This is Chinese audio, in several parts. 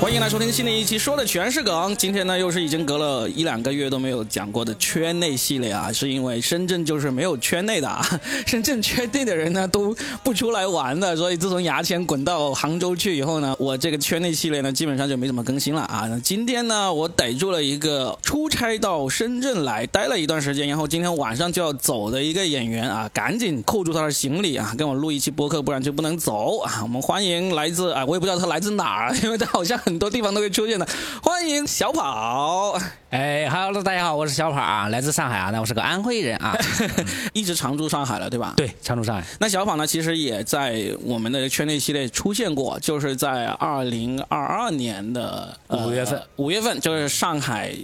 欢迎来收听新的一期，说的全是梗。今天呢，又是已经隔了一两个月都没有讲过的圈内系列啊，是因为深圳就是没有圈内的啊，深圳圈内的人呢都不出来玩的，所以自从牙签滚到杭州去以后呢，我这个圈内系列呢基本上就没怎么更新了啊。今天呢，我逮住了一个出差到深圳来待了一段时间，然后今天晚上就要走的一个演员啊，赶紧扣住他的行李啊，跟我录一期播客，不然就不能走啊。我们欢迎来自啊，我也不知道他来自哪儿，因为他好像很。多地方都会出现的，欢迎小跑。哎，Hello，大家好，我是小跑啊，来自上海啊，那我是个安徽人啊，一直常驻上海了，对吧？对，常驻上海。那小跑呢，其实也在我们的圈内系列出现过，就是在二零二二年的五月份，五月份就是上海。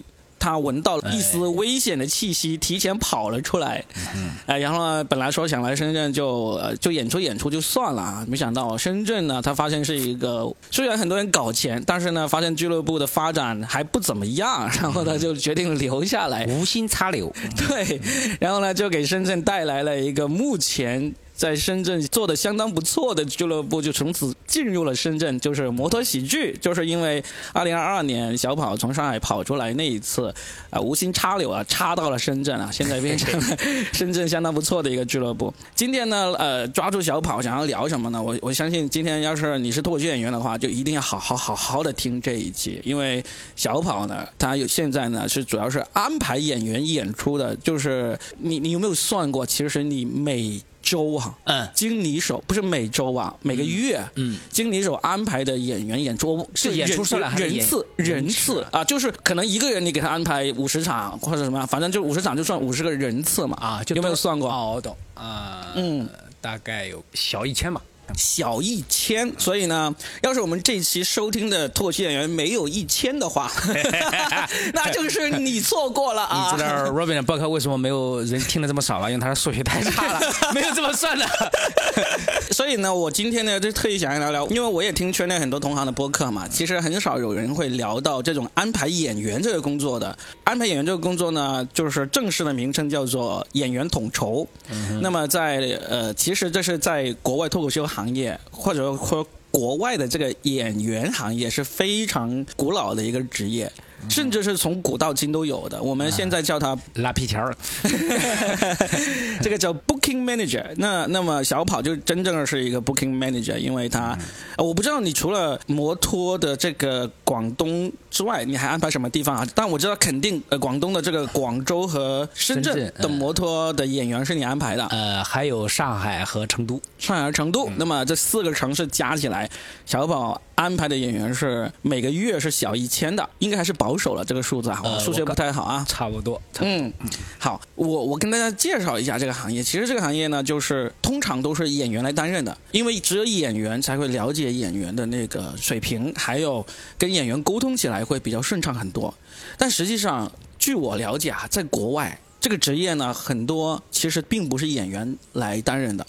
他闻到了一丝危险的气息，提前跑了出来。嗯，哎，然后呢，本来说想来深圳就就演出演出就算了啊，没想到深圳呢，他发现是一个虽然很多人搞钱，但是呢，发现俱乐部的发展还不怎么样，然后他就决定留下来，无心插柳。对，然后呢，就给深圳带来了一个目前。在深圳做的相当不错的俱乐部，就从此进入了深圳，就是摩托喜剧。就是因为二零二二年小跑从上海跑出来那一次，啊，无心插柳啊，插到了深圳啊，现在变成了深圳相当不错的一个俱乐部。今天呢，呃，抓住小跑想要聊什么呢？我我相信今天要是你是脱口秀演员的话，就一定要好好好好的听这一集，因为小跑呢，他有现在呢是主要是安排演员演出的，就是你你有没有算过？其实你每周哈，嗯，经理手不是每周啊，每个月，嗯，经理手安排的演员演出是演出来人次人次啊，就是可能一个人你给他安排五十场或者什么，反正就五十场就算五十个人次嘛，啊，有没有算过？哦，我懂，啊，嗯，大概有小一千吧。小一千，所以呢，要是我们这期收听的脱口秀演员没有一千的话，那就是你错过了啊！你知道 Robin 的博客为什么没有人听的这么少吗？因为他的数学太差了，没有这么算的。所以呢，我今天呢就特意想要聊聊，因为我也听圈内很多同行的播客嘛，其实很少有人会聊到这种安排演员这个工作的。安排演员这个工作呢，就是正式的名称叫做演员统筹。那么在呃，其实这是在国外脱口秀行。行业或者说国外的这个演员行业是非常古老的一个职业。甚至是从古到今都有的，我们现在叫它拉皮条儿，这个叫 booking manager。那那么小跑就真正的是一个 booking manager，因为他，我不知道你除了摩托的这个广东之外，你还安排什么地方啊？但我知道肯定呃广东的这个广州和深圳的摩托的演员是你安排的。呃，还有上海和成都，上海和成都。那么这四个城市加起来，小宝。安排的演员是每个月是小一千的，应该还是保守了这个数字啊，我数学不太好啊，差不多。嗯，好，我我跟大家介绍一下这个行业。其实这个行业呢，就是通常都是演员来担任的，因为只有演员才会了解演员的那个水平，还有跟演员沟通起来会比较顺畅很多。但实际上，据我了解啊，在国外这个职业呢，很多其实并不是演员来担任的。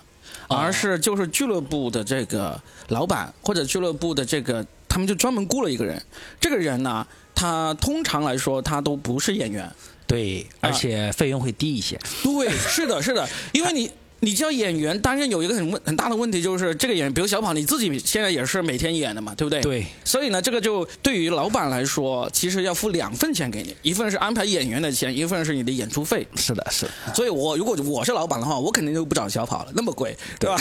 而是就是俱乐部的这个老板或者俱乐部的这个，他们就专门雇了一个人。这个人呢，他通常来说他都不是演员，对，而且费用会低一些。对，是的，是的，因为你。你叫演员担任有一个很问很大的问题，就是这个演员，比如小跑，你自己现在也是每天演的嘛，对不对？对。所以呢，这个就对于老板来说，其实要付两份钱给你，一份是安排演员的钱，一份是你的演出费。是的，是。所以我如果我是老板的话，我肯定就不找小跑了，那么贵，对吧？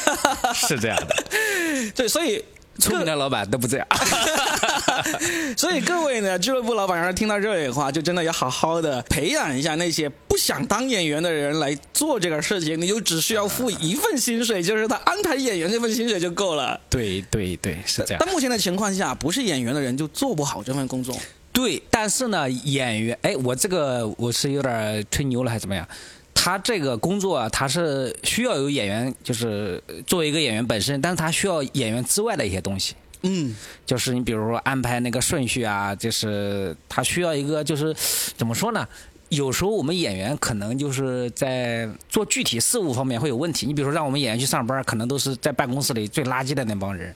是这样的。对，所以。聪明的老板都不这样，所以各位呢，俱乐部老板要是听到这里的话，就真的要好好的培养一下那些不想当演员的人来做这个事情。你就只需要付一份薪水，就是他安排演员这份薪水就够了。对对对，是这样。但目前的情况下，不是演员的人就做不好这份工作。对，但是呢，演员，哎，我这个我是有点吹牛了，还是怎么样？他这个工作啊，他是需要有演员，就是作为一个演员本身，但是他需要演员之外的一些东西。嗯，就是你比如说安排那个顺序啊，就是他需要一个，就是怎么说呢？有时候我们演员可能就是在做具体事务方面会有问题。你比如说让我们演员去上班，可能都是在办公室里最垃圾的那帮人，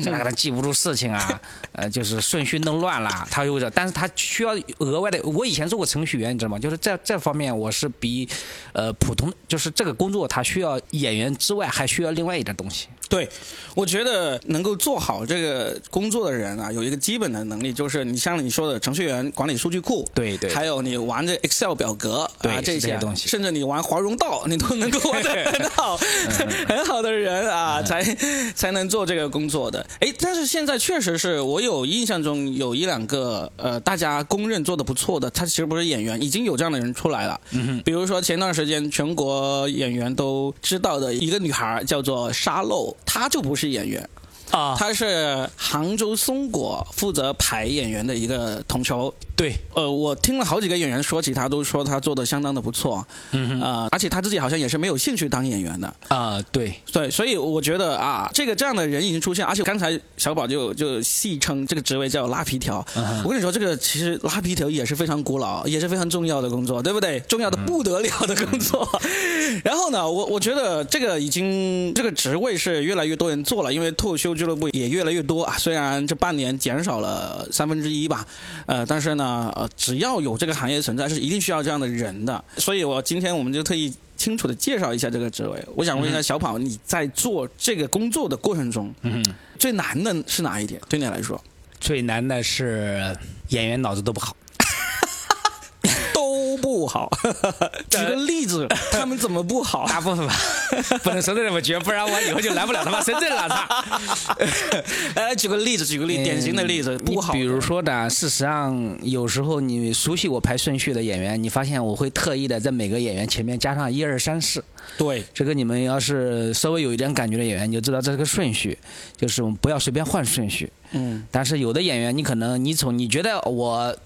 就他可能记不住事情啊，呃，就是顺序弄乱了，他又这，但是他需要额外的。我以前做过程序员，你知道吗？就是在这方面我是比呃普通，就是这个工作他需要演员之外还需要另外一点东西。对，我觉得能够做好这个工作的人啊，有一个基本的能力，就是你像你说的程序员管理数据库，对对，还有你玩这 Excel 表格，啊这些东西，甚至你玩华容道，你都能够玩得很好，很好的人啊，才才能做这个工作的。哎，但是现在确实是我有印象中有一两个呃，大家公认做的不错的，他其实不是演员，已经有这样的人出来了。嗯哼，比如说前段时间全国演员都知道的一个女孩叫做沙漏。她就不是演员。啊，他是杭州松果负责排演员的一个统筹。对，呃，我听了好几个演员说起，他都说他做的相当的不错。嗯哼啊，而且他自己好像也是没有兴趣当演员的。啊，对，对，所以我觉得啊，这个这样的人已经出现，而且刚才小宝就就戏称这个职位叫拉皮条。我跟你说，这个其实拉皮条也是非常古老，也是非常重要的工作，对不对？重要的不得了的工作。然后呢，我我觉得这个已经这个职位是越来越多人做了，因为脱口秀。俱乐部也越来越多啊，虽然这半年减少了三分之一吧，呃，但是呢，呃，只要有这个行业存在，是一定需要这样的人的。所以我今天我们就特意清楚的介绍一下这个职位。我想问一下小跑，你在做这个工作的过程中，嗯，最难的是哪一点？对你来说，最难的是演员脑子都不好。不好，举个例子，他们怎么不好？大部分吧，不能说的那么绝，不然我以后就来不了他妈深圳了。他，哎，举个例子，举个例，典型的例子，不好。比如说呢，事实上，有时候你熟悉我排顺序的演员，你发现我会特意的在每个演员前面加上一二三四。对，这个你们要是稍微有一点感觉的演员，你就知道这是个顺序，就是我们不要随便换顺序。嗯。但是有的演员，你可能你从你觉得我。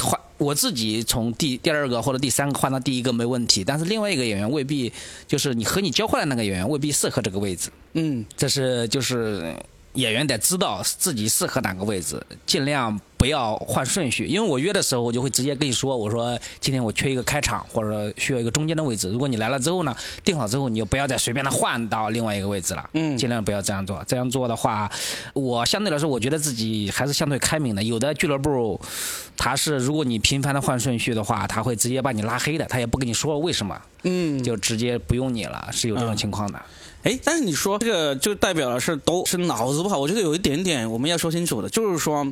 换我自己从第第二个或者第三个换到第一个没问题，但是另外一个演员未必，就是你和你交换的那个演员未必适合这个位置。嗯，这是就是。演员得知道自己适合哪个位置，尽量不要换顺序。因为我约的时候，我就会直接跟你说，我说今天我缺一个开场，或者需要一个中间的位置。如果你来了之后呢，定好之后，你就不要再随便的换到另外一个位置了。嗯，尽量不要这样做。这样做的话，我相对来说，我觉得自己还是相对开明的。有的俱乐部，他是如果你频繁的换顺序的话，他会直接把你拉黑的，他也不跟你说为什么。嗯，就直接不用你了，是有这种情况的。哎，但是你说这个就代表了是都是脑子不好，我觉得有一点点我们要说清楚的，就是说。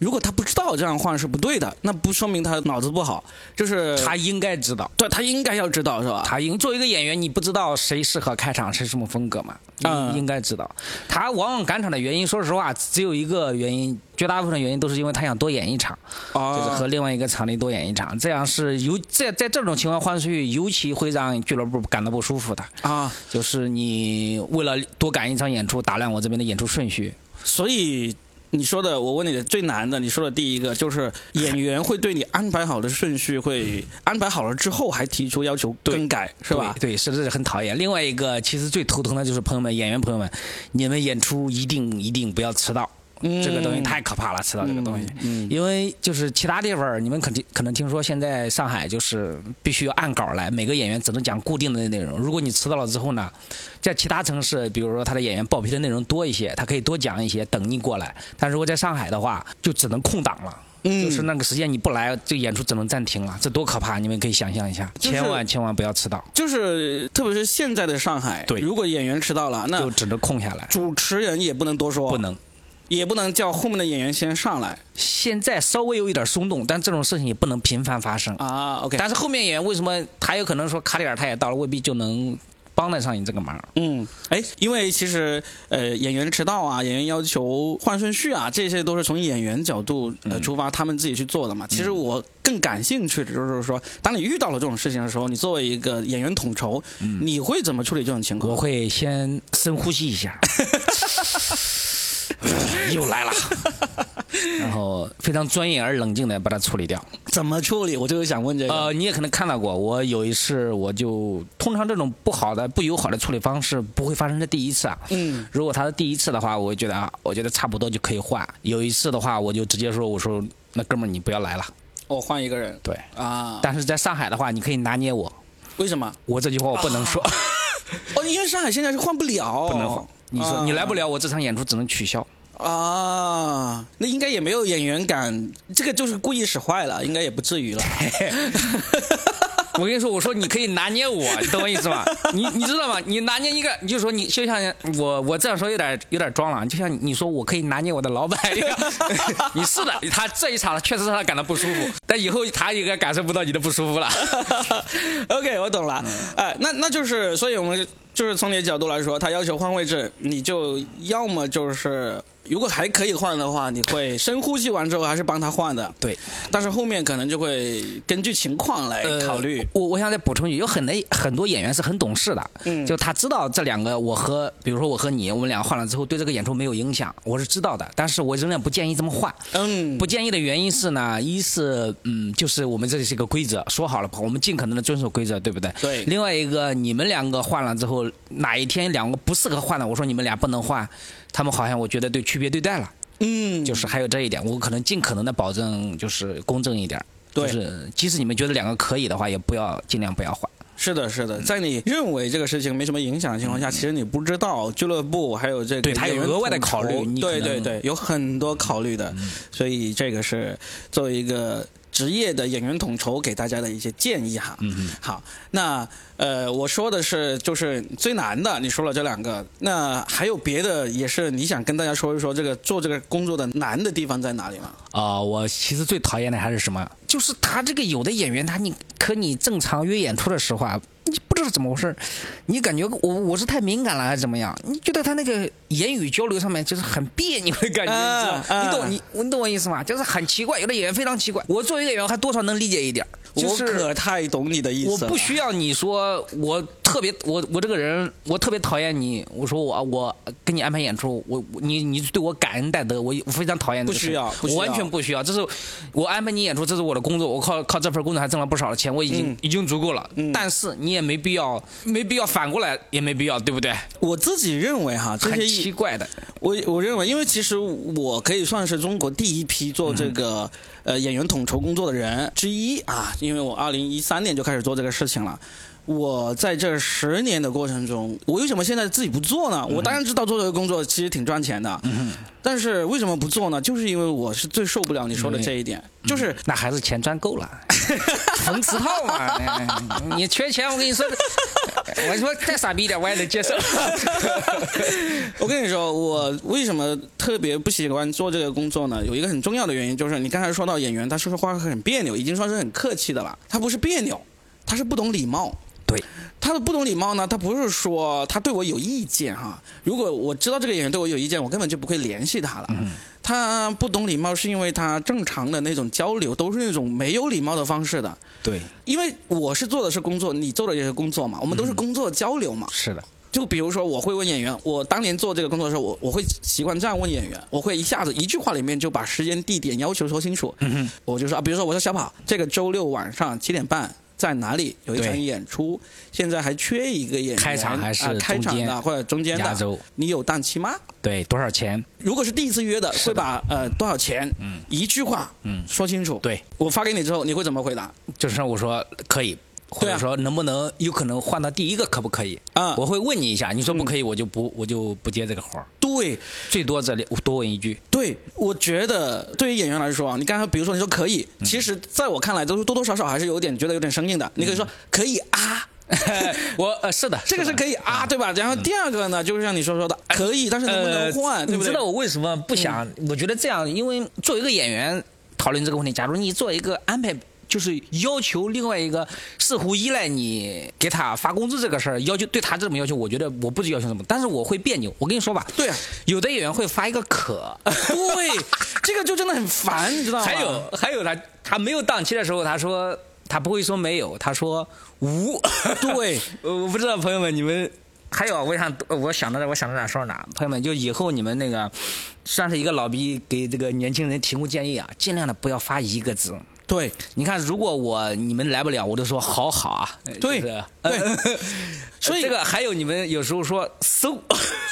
如果他不知道这样换是不对的，那不说明他脑子不好，就是他应该知道，对他应该要知道是吧？他应作为一个演员，你不知道谁适合开场，谁什么风格嘛？嗯，应该知道。他往往赶场的原因，说实话只有一个原因，绝大部分的原因都是因为他想多演一场，就是和另外一个场地多演一场，这样是尤在在这种情况换出去，尤其会让俱乐部感到不舒服的啊。就是你为了多赶一场演出，打乱我这边的演出顺序，所以。你说的，我问你的最难的，你说的第一个就是 演员会对你安排好的顺序会安排好了之后还提出要求更改，是吧？对，是这是很讨厌。另外一个，其实最头疼的就是朋友们，演员朋友们，你们演出一定一定不要迟到。这个东西太可怕了，迟到这个东西，因为就是其他地方，你们肯定可能听说，现在上海就是必须要按稿来，每个演员只能讲固定的内容。如果你迟到了之后呢，在其他城市，比如说他的演员报批的内容多一些，他可以多讲一些，等你过来。但如果在上海的话，就只能空档了，就是那个时间你不来，这演出只能暂停了，这多可怕！你们可以想象一下，千万千万不要迟到。就是特别是现在的上海，对，如果演员迟到了，那就只能空下来，主持人也不能多说，不能。也不能叫后面的演员先上来。现在稍微有一点松动，但这种事情也不能频繁发生啊。OK，但是后面演员为什么他有可能说卡里尔他也到了，未必就能帮得上你这个忙？嗯，哎，因为其实呃演员迟到啊，演员要求换顺序啊，这些都是从演员角度呃出发，他们自己去做的嘛。其实我更感兴趣的就是说，当你遇到了这种事情的时候，你作为一个演员统筹，你会怎么处理这种情况？我会先深呼吸一下。又来了，然后非常专业而冷静的把它处理掉。怎么处理？我就是想问这个。呃，你也可能看到过，我有一次我就通常这种不好的、不友好的处理方式不会发生在第一次啊。嗯。如果他是第一次的话，我觉得啊，我觉得差不多就可以换。有一次的话，我就直接说：“我说那哥们儿你不要来了。”我换一个人对，啊？但是在上海的话，你可以拿捏我，为什么？我这句话我不能说，哦，因为上海现在是换不了，不能换。你说你来不了，我这场演出只能取消。啊，那应该也没有演员敢，这个就是故意使坏了，应该也不至于了。我跟你说，我说你可以拿捏我，你懂我意思吗？你你知道吗？你拿捏一个，你就说你就像我我这样说有点有点装了，就像你说我可以拿捏我的老板一样。你是的，他这一场确实让他感到不舒服，但以后他应该感受不到你的不舒服了。OK，我懂了。哎，那那就是，所以我们就是从你的角度来说，他要求换位置，你就要么就是。如果还可以换的话，你会深呼吸完之后还是帮他换的，对。但是后面可能就会根据情况来考虑。呃、我我想再补充一句，有很多很多演员是很懂事的，嗯，就他知道这两个我和比如说我和你，我们俩换了之后对这个演出没有影响，我是知道的，但是我仍然不建议这么换。嗯，不建议的原因是呢，一是嗯，就是我们这里是一个规则，说好了，我们尽可能的遵守规则，对不对？对。另外一个，你们两个换了之后，哪一天两个不适合换的，我说你们俩不能换，他们好像我觉得对区别对待了。嗯，就是还有这一点，我可能尽可能的保证就是公正一点。对，就是即使你们觉得两个可以的话，也不要尽量不要换。是的，是的，在你认为这个事情没什么影响的情况下，其实你不知道俱乐部还有这个对他有额外的考虑，对对对，有很多考虑的，嗯、所以这个是作为一个职业的演员统筹给大家的一些建议哈。嗯嗯。好，那呃，我说的是就是最难的，你说了这两个，那还有别的也是你想跟大家说一说这个做这个工作的难的地方在哪里吗？啊、呃，我其实最讨厌的还是什么？就是他这个有的演员，他你可你正常约演出的时候啊，你不知道怎么回事，你感觉我我是太敏感了还是怎么样？你觉得他那个言语交流上面就是很别扭的感觉，啊、你知道？你懂你你懂我意思吗？就是很奇怪，有的演员非常奇怪。我作为一个演员，还多少能理解一点。就是、我可太懂你的意思我不需要你说我特别我我这个人我特别讨厌你。我说我我给你安排演出，我你你对我感恩戴德，我我非常讨厌。不需要，不需要我完全不需要。这是我安排你演出，这是我的工作，我靠靠这份工作还挣了不少的钱，我已经、嗯、已经足够了。嗯、但是你也没必要没必要反过来也没必要，对不对？我自己认为哈，这些很奇怪的。我我认为，因为其实我可以算是中国第一批做这个、嗯、呃演员统筹工作的人之一啊，因为我二零一三年就开始做这个事情了。我在这十年的过程中，我为什么现在自己不做呢？我当然知道做这个工作其实挺赚钱的，嗯、但是为什么不做呢？就是因为我是最受不了你说的这一点，嗯、就是那还是钱赚够了，缝十套嘛。你缺钱，我跟你说，我说再傻逼一点我也能接受。我跟你说，我为什么特别不喜欢做这个工作呢？有一个很重要的原因，就是你刚才说到演员，他说说话很别扭，已经算是很客气的了。他不是别扭，他是不懂礼貌。对，他的不懂礼貌呢，他不是说他对我有意见哈。如果我知道这个演员对我有意见，我根本就不会联系他了。嗯、他不懂礼貌是因为他正常的那种交流都是那种没有礼貌的方式的。对，因为我是做的是工作，你做的也是工作嘛，我们都是工作交流嘛。嗯、是的。就比如说，我会问演员，我当年做这个工作的时候，我我会习惯这样问演员，我会一下子一句话里面就把时间、地点要求说清楚。嗯、我就说啊，比如说我说小跑，这个周六晚上七点半。在哪里有一场演出？现在还缺一个演员，开场还是、啊、开场的或者中间的？你有档期吗？对，多少钱？如果是第一次约的，会把呃多少钱？嗯，一句话嗯说清楚。对，我发给你之后，你会怎么回答？就是我说可以。或者说能不能有可能换到第一个可不可以？啊，我会问你一下，你说不可以，我就不我就不接这个活儿。对，最多这里多问一句。对，我觉得对于演员来说啊，你刚才比如说你说可以，嗯、其实在我看来都是多多少少还是有点觉得有点生硬的。你可以说可以啊。我呃是的，这个是可以啊，对吧？然后第二个呢，就是像你说说的，可以，但是能不能换？对不对？你知道我为什么不想？我觉得这样，因为作为一个演员讨论这个问题，假如你做一个安排。就是要求另外一个似乎依赖你给他发工资这个事儿，要求对他这么要求，我觉得我不知要求什么，但是我会别扭。我跟你说吧，对啊，有的演员会发一个可，对，这个就真的很烦，你知道吗？还有还有他他没有档期的时候，他说他不会说没有，他说无。对，我不知道朋友们你们。还有，我想，我想到这，我想到哪说哪。朋友们，就以后你们那个，算是一个老逼给这个年轻人提供建议啊，尽量的不要发一个字。对，你看，如果我你们来不了，我就说好好啊。对，对。所以这个还有你们有时候说搜，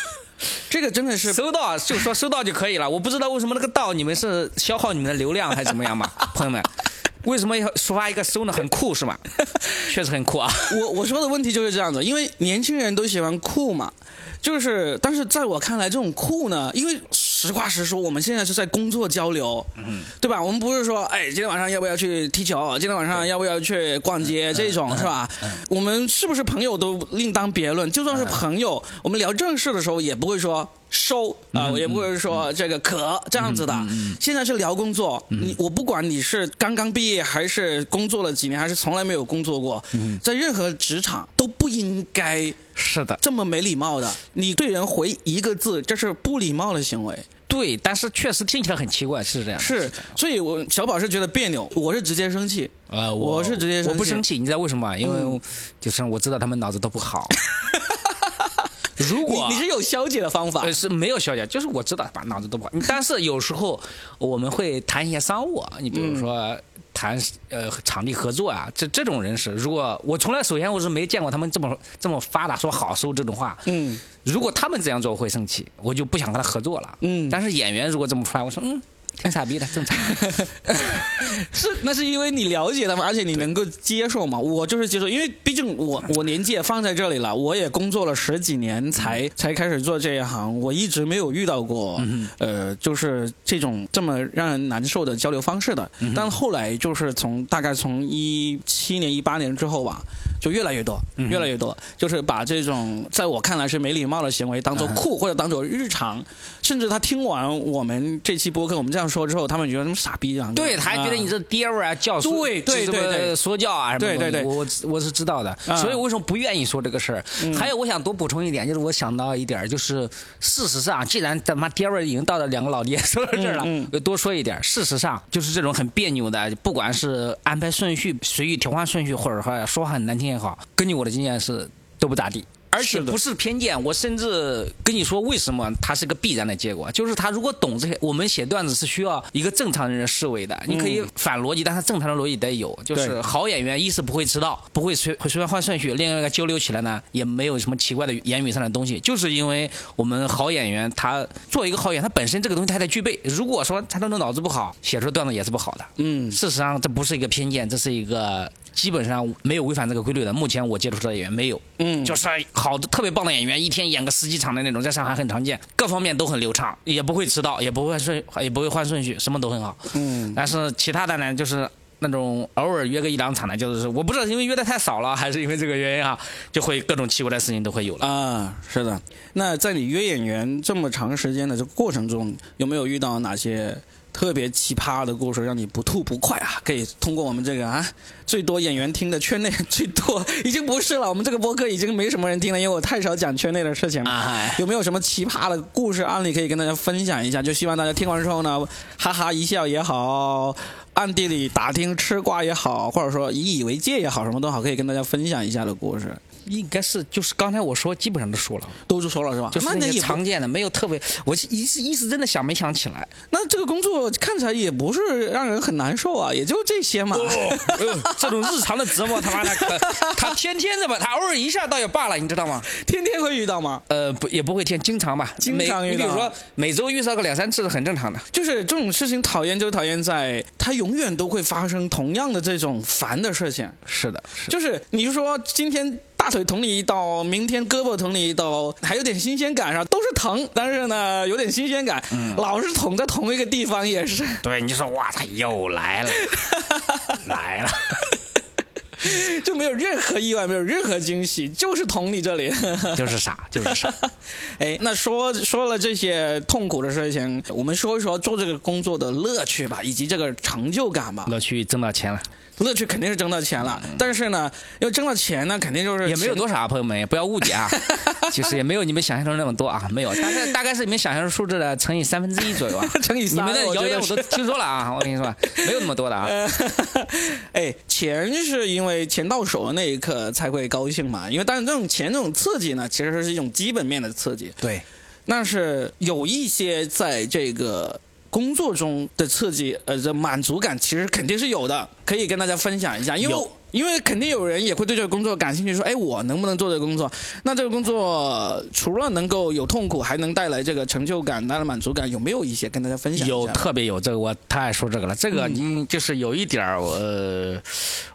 这个真的是收到就说收到就可以了。我不知道为什么那个到你们是消耗你们的流量还是怎么样嘛，朋友们。为什么要抒发一个收呢？很酷是吗？确实很酷啊。我我说的问题就是这样子，因为年轻人都喜欢酷嘛，就是，但是在我看来，这种酷呢，因为实话实说，我们现在是在工作交流，嗯，对吧？我们不是说，哎，今天晚上要不要去踢球？今天晚上要不要去逛街？这种是吧？我们是不是朋友都另当别论。就算是朋友，我们聊正事的时候也不会说。收啊，我也不会说这个可这样子的。现在是聊工作，你我不管你是刚刚毕业，还是工作了几年，还是从来没有工作过，在任何职场都不应该是的，这么没礼貌的。你对人回一个字，这是不礼貌的行为。对，但是确实听起来很奇怪，是这样。是，所以我小宝是觉得别扭，我是直接生气。呃，我是直接生气我不生气，你知道为什么吗？因为就是我知道他们脑子都不好。如果你你是有消解的方法呃，，是没有消解，就是我知道把脑子都不好。但是有时候我们会谈一些商务啊，你比如说谈呃场地合作啊，这这种人是，如果我从来首先我是没见过他们这么这么发达说好收这种话。嗯如果他们这样做，我会生气，我就不想跟他合作了。嗯，但是演员如果这么出来，我说嗯，挺傻逼的，正常。是那是因为你了解他们，而且你能够接受嘛。我就是接受，因为毕竟我我年纪也放在这里了，我也工作了十几年才才开始做这一行，我一直没有遇到过呃就是这种这么让人难受的交流方式的。但后来就是从大概从一七年一八年之后吧，就越来越多，越来越多，就是把这种在我看来是没礼貌的行为当做酷或者当做日常，甚至他听完我们这期播客我们这样说之后，他们觉得什么傻逼啊？对，他还觉得你这爹味儿啊，教唆对对什么对对说教啊什么对对对我我我是知道的，啊所以我为什么不愿意说这个事儿？还有，我想多补充一点，就是我想到一点，就是事实上，既然他妈爹味儿已经到了两个老爹说到这儿了，多说一点。事实上，就是这种很别扭的，不管是安排顺序、随意调换顺序，或者说说话很难听也好，根据我的经验是都不咋地。而且不是偏见，我甚至跟你说为什么它是个必然的结果，就是他如果懂这些，我们写段子是需要一个正常人的思维的，你可以反逻辑，但是正常的逻辑得有。就是好演员，一是不会迟到，不会随会随便换顺序；另外一个交流起来呢，也没有什么奇怪的言语上的东西，就是因为我们好演员，他作为一个好演员，他本身这个东西他得具备。如果说他的脑子不好，写出段子也是不好的。嗯事实上，这不是一个偏见，这是一个基本上没有违反这个规律的。目前我接触到的演员没有，嗯就是好的特别棒的演员，一天演个十几场的那种，在上海很常见，各方面都很流畅，也不会迟到，也不会顺，也不会换顺序，什么都很好。嗯但是其他的呢，就是那种偶尔约个一两场的，就是我不知道是因为约的太少了，还是因为这个原因啊，就会各种奇怪的事情都会有了。啊，是的。那在你约演员这么长时间的这个过程中，有没有遇到哪些特别奇葩的故事，让你不吐不快啊？可以通过我们这个啊，最多演员听的圈内 最多，已经不是了。我们这个播客已经没什么人听了，因为我太少讲圈内的事情了。有没有什么奇葩的故事案例可以跟大家分享一下？就希望大家听完之后呢，哈哈一笑也好，暗地里打听吃瓜也好，或者说引以为戒也好，什么都好，可以跟大家分享一下的故事。应该是就是刚才我说，基本上都说了，都是说了是吧？就是那些常见的，没有特别，我一时一时真的想没想起来。那这个工作看起来也不是让人很难受啊，也就这些嘛。哎呦，这种日常的折磨，他妈的，他天天的吧，他偶尔一下倒也罢了，你知道吗？天天会遇到吗？呃，不，也不会天，经常吧，经常遇到你比如说每周遇到个两三次是很正常的。就是这种事情讨厌就讨厌在它永远都会发生同样的这种烦的事情，是的，是的就是你就说今天大腿捅你一刀，明天胳膊捅你一刀，还有点新鲜感上，都是疼，但是呢有点新鲜感，老是捅在同一个地方也是，对，你说哇，他又来了，来了，就没有任何意外，没有任何惊喜，就是捅你这里。就是傻，就是傻。哎，那说说了这些痛苦的事情，我们说一说做这个工作的乐趣吧，以及这个成就感吧。乐趣挣到钱了，乐趣肯定是挣到钱了，但是呢，要挣到钱呢，肯定就是嗯也没有多少啊，朋友们，也不要误解啊。其实也没有你们想象中那么多啊，没有，大概大概是你们想象的数字的乘以三分之一左右啊。乘以你。们的谣言我都听说了啊，我跟你说，没有那么多的啊。哎，钱是因为钱到手的那一刻才会高兴嘛，因为但是这种钱这种刺激呢，其实是一种基本面的刺激。对，但是有一些在这个工作中的刺激，呃，这满足感其实肯定是有的，可以跟大家分享一下。因为因为肯定有人也会对这个工作感兴趣，说，哎，我能不能做这个工作？那这个工作除了能够有痛苦，还能带来这个成就感、带来满足感，有没有一些跟大家分享？有特别有这个，我太爱说这个了。这个你就是有一点儿，呃，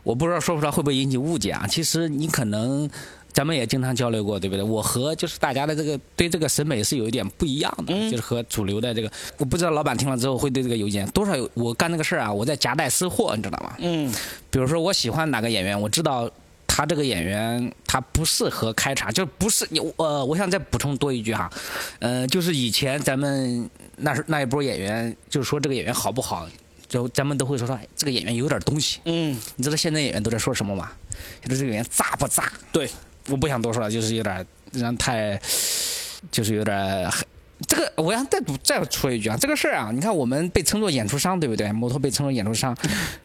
我不知道说出来会不会引起误解啊？其实你可能。咱们也经常交流过，对不对？我和就是大家的这个对这个审美是有一点不一样的，就是和主流的这个，我不知道老板听了之后会对这个有意见。多少有我干这个事儿啊，我在夹带私货，你知道吗？嗯。比如说我喜欢哪个演员，我知道他这个演员他不适合开场，就不是你呃，我想再补充多一句哈，呃，就是以前咱们那是那一波演员，就是说这个演员好不好，就咱们都会说说这个演员有点东西。嗯。你知道现在演员都在说什么吗？就是这个演员炸不炸？对。我不想多说了，就是有点人太，就是有点这个，我想再补再说一句啊，这个事儿啊，你看我们被称作演出商，对不对？摩托被称作演出商，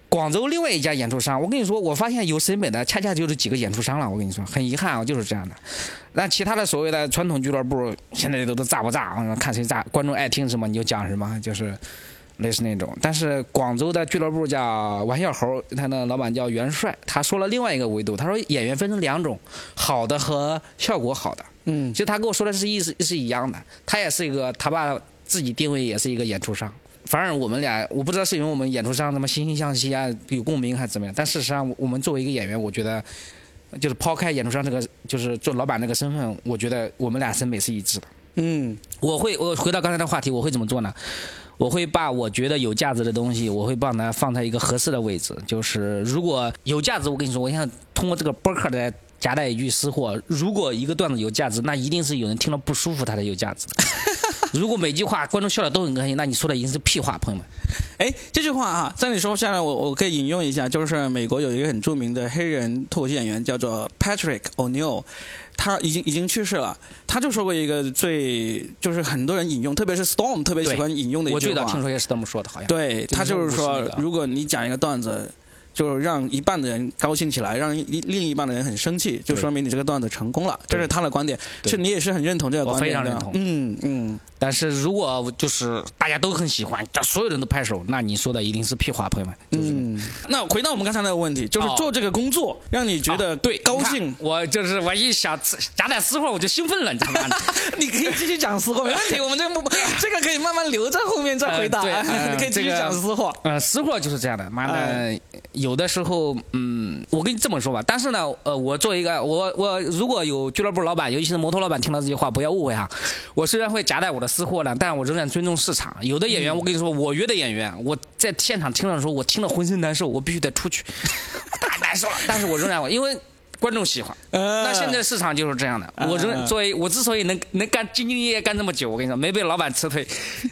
广州另外一家演出商，我跟你说，我发现有审美的恰恰就是几个演出商了。我跟你说，很遗憾啊，就是这样的。那其他的所谓的传统俱乐部，现在都都炸不炸啊？看谁炸，观众爱听什么你就讲什么，就是。类似那种，但是广州的俱乐部叫玩笑猴，他的老板叫元帅，他说了另外一个维度，他说演员分成两种，好的和效果好的。嗯，其实他跟我说的是意思是一样的，他也是一个，他把自己定位也是一个演出商。反正我们俩，我不知道是因为我们演出商什么惺惺相惜啊，有共鸣还是怎么样，但事实上我们作为一个演员，我觉得就是抛开演出商这个，就是做老板那个身份，我觉得我们俩审美是一致的。嗯，我会我回到刚才的话题，我会怎么做呢？我会把我觉得有价值的东西，我会把它放在一个合适的位置。就是如果有价值，我跟你说，我想通过这个播客来夹带一句私货：如果一个段子有价值，那一定是有人听了不舒服，它才有价值。如果每句话观众笑的都很开心，那你说的已经是屁话，朋友们。哎，这句话啊，在你说下来，我我可以引用一下，就是美国有一个很著名的黑人脱口秀演员，叫做 Patrick O'Neil，。他已经已经去世了，他就说过一个最就是很多人引用，特别是 Storm 特别喜欢引用的一句话。我最早听说也是这么说的，好像。对他就是说，如果你讲一个段子。就让一半的人高兴起来，让另另一半的人很生气，就说明你这个段子成功了。这是他的观点，是你也是很认同这个观点的。我非常认同。嗯嗯。但是如果就是大家都很喜欢，叫所有人都拍手，那你说的一定是屁话，朋友们。嗯。那回到我们刚才那个问题，就是做这个工作让你觉得对高兴。我就是我一想夹点私货，我就兴奋了，你知道吗？你可以继续讲私货，没问题。我们这不这个可以慢慢留在后面再回答。对，你 可以继续讲私货。呃，私货就是这样的，妈的。有有的时候，嗯，我跟你这么说吧，但是呢，呃，我作为一个我我如果有俱乐部老板，尤其是摩托老板听到这句话，不要误会啊。我虽然会夹带我的私货呢，但我仍然尊重市场。有的演员，我跟你说，我约的演员，我在现场听了的时候，我听了浑身难受，我必须得出去，太难受了。但是我仍然，因为。观众喜欢，那现在市场就是这样的。我认作为我之所以能能干兢兢业业干这么久，我跟你说没被老板辞退，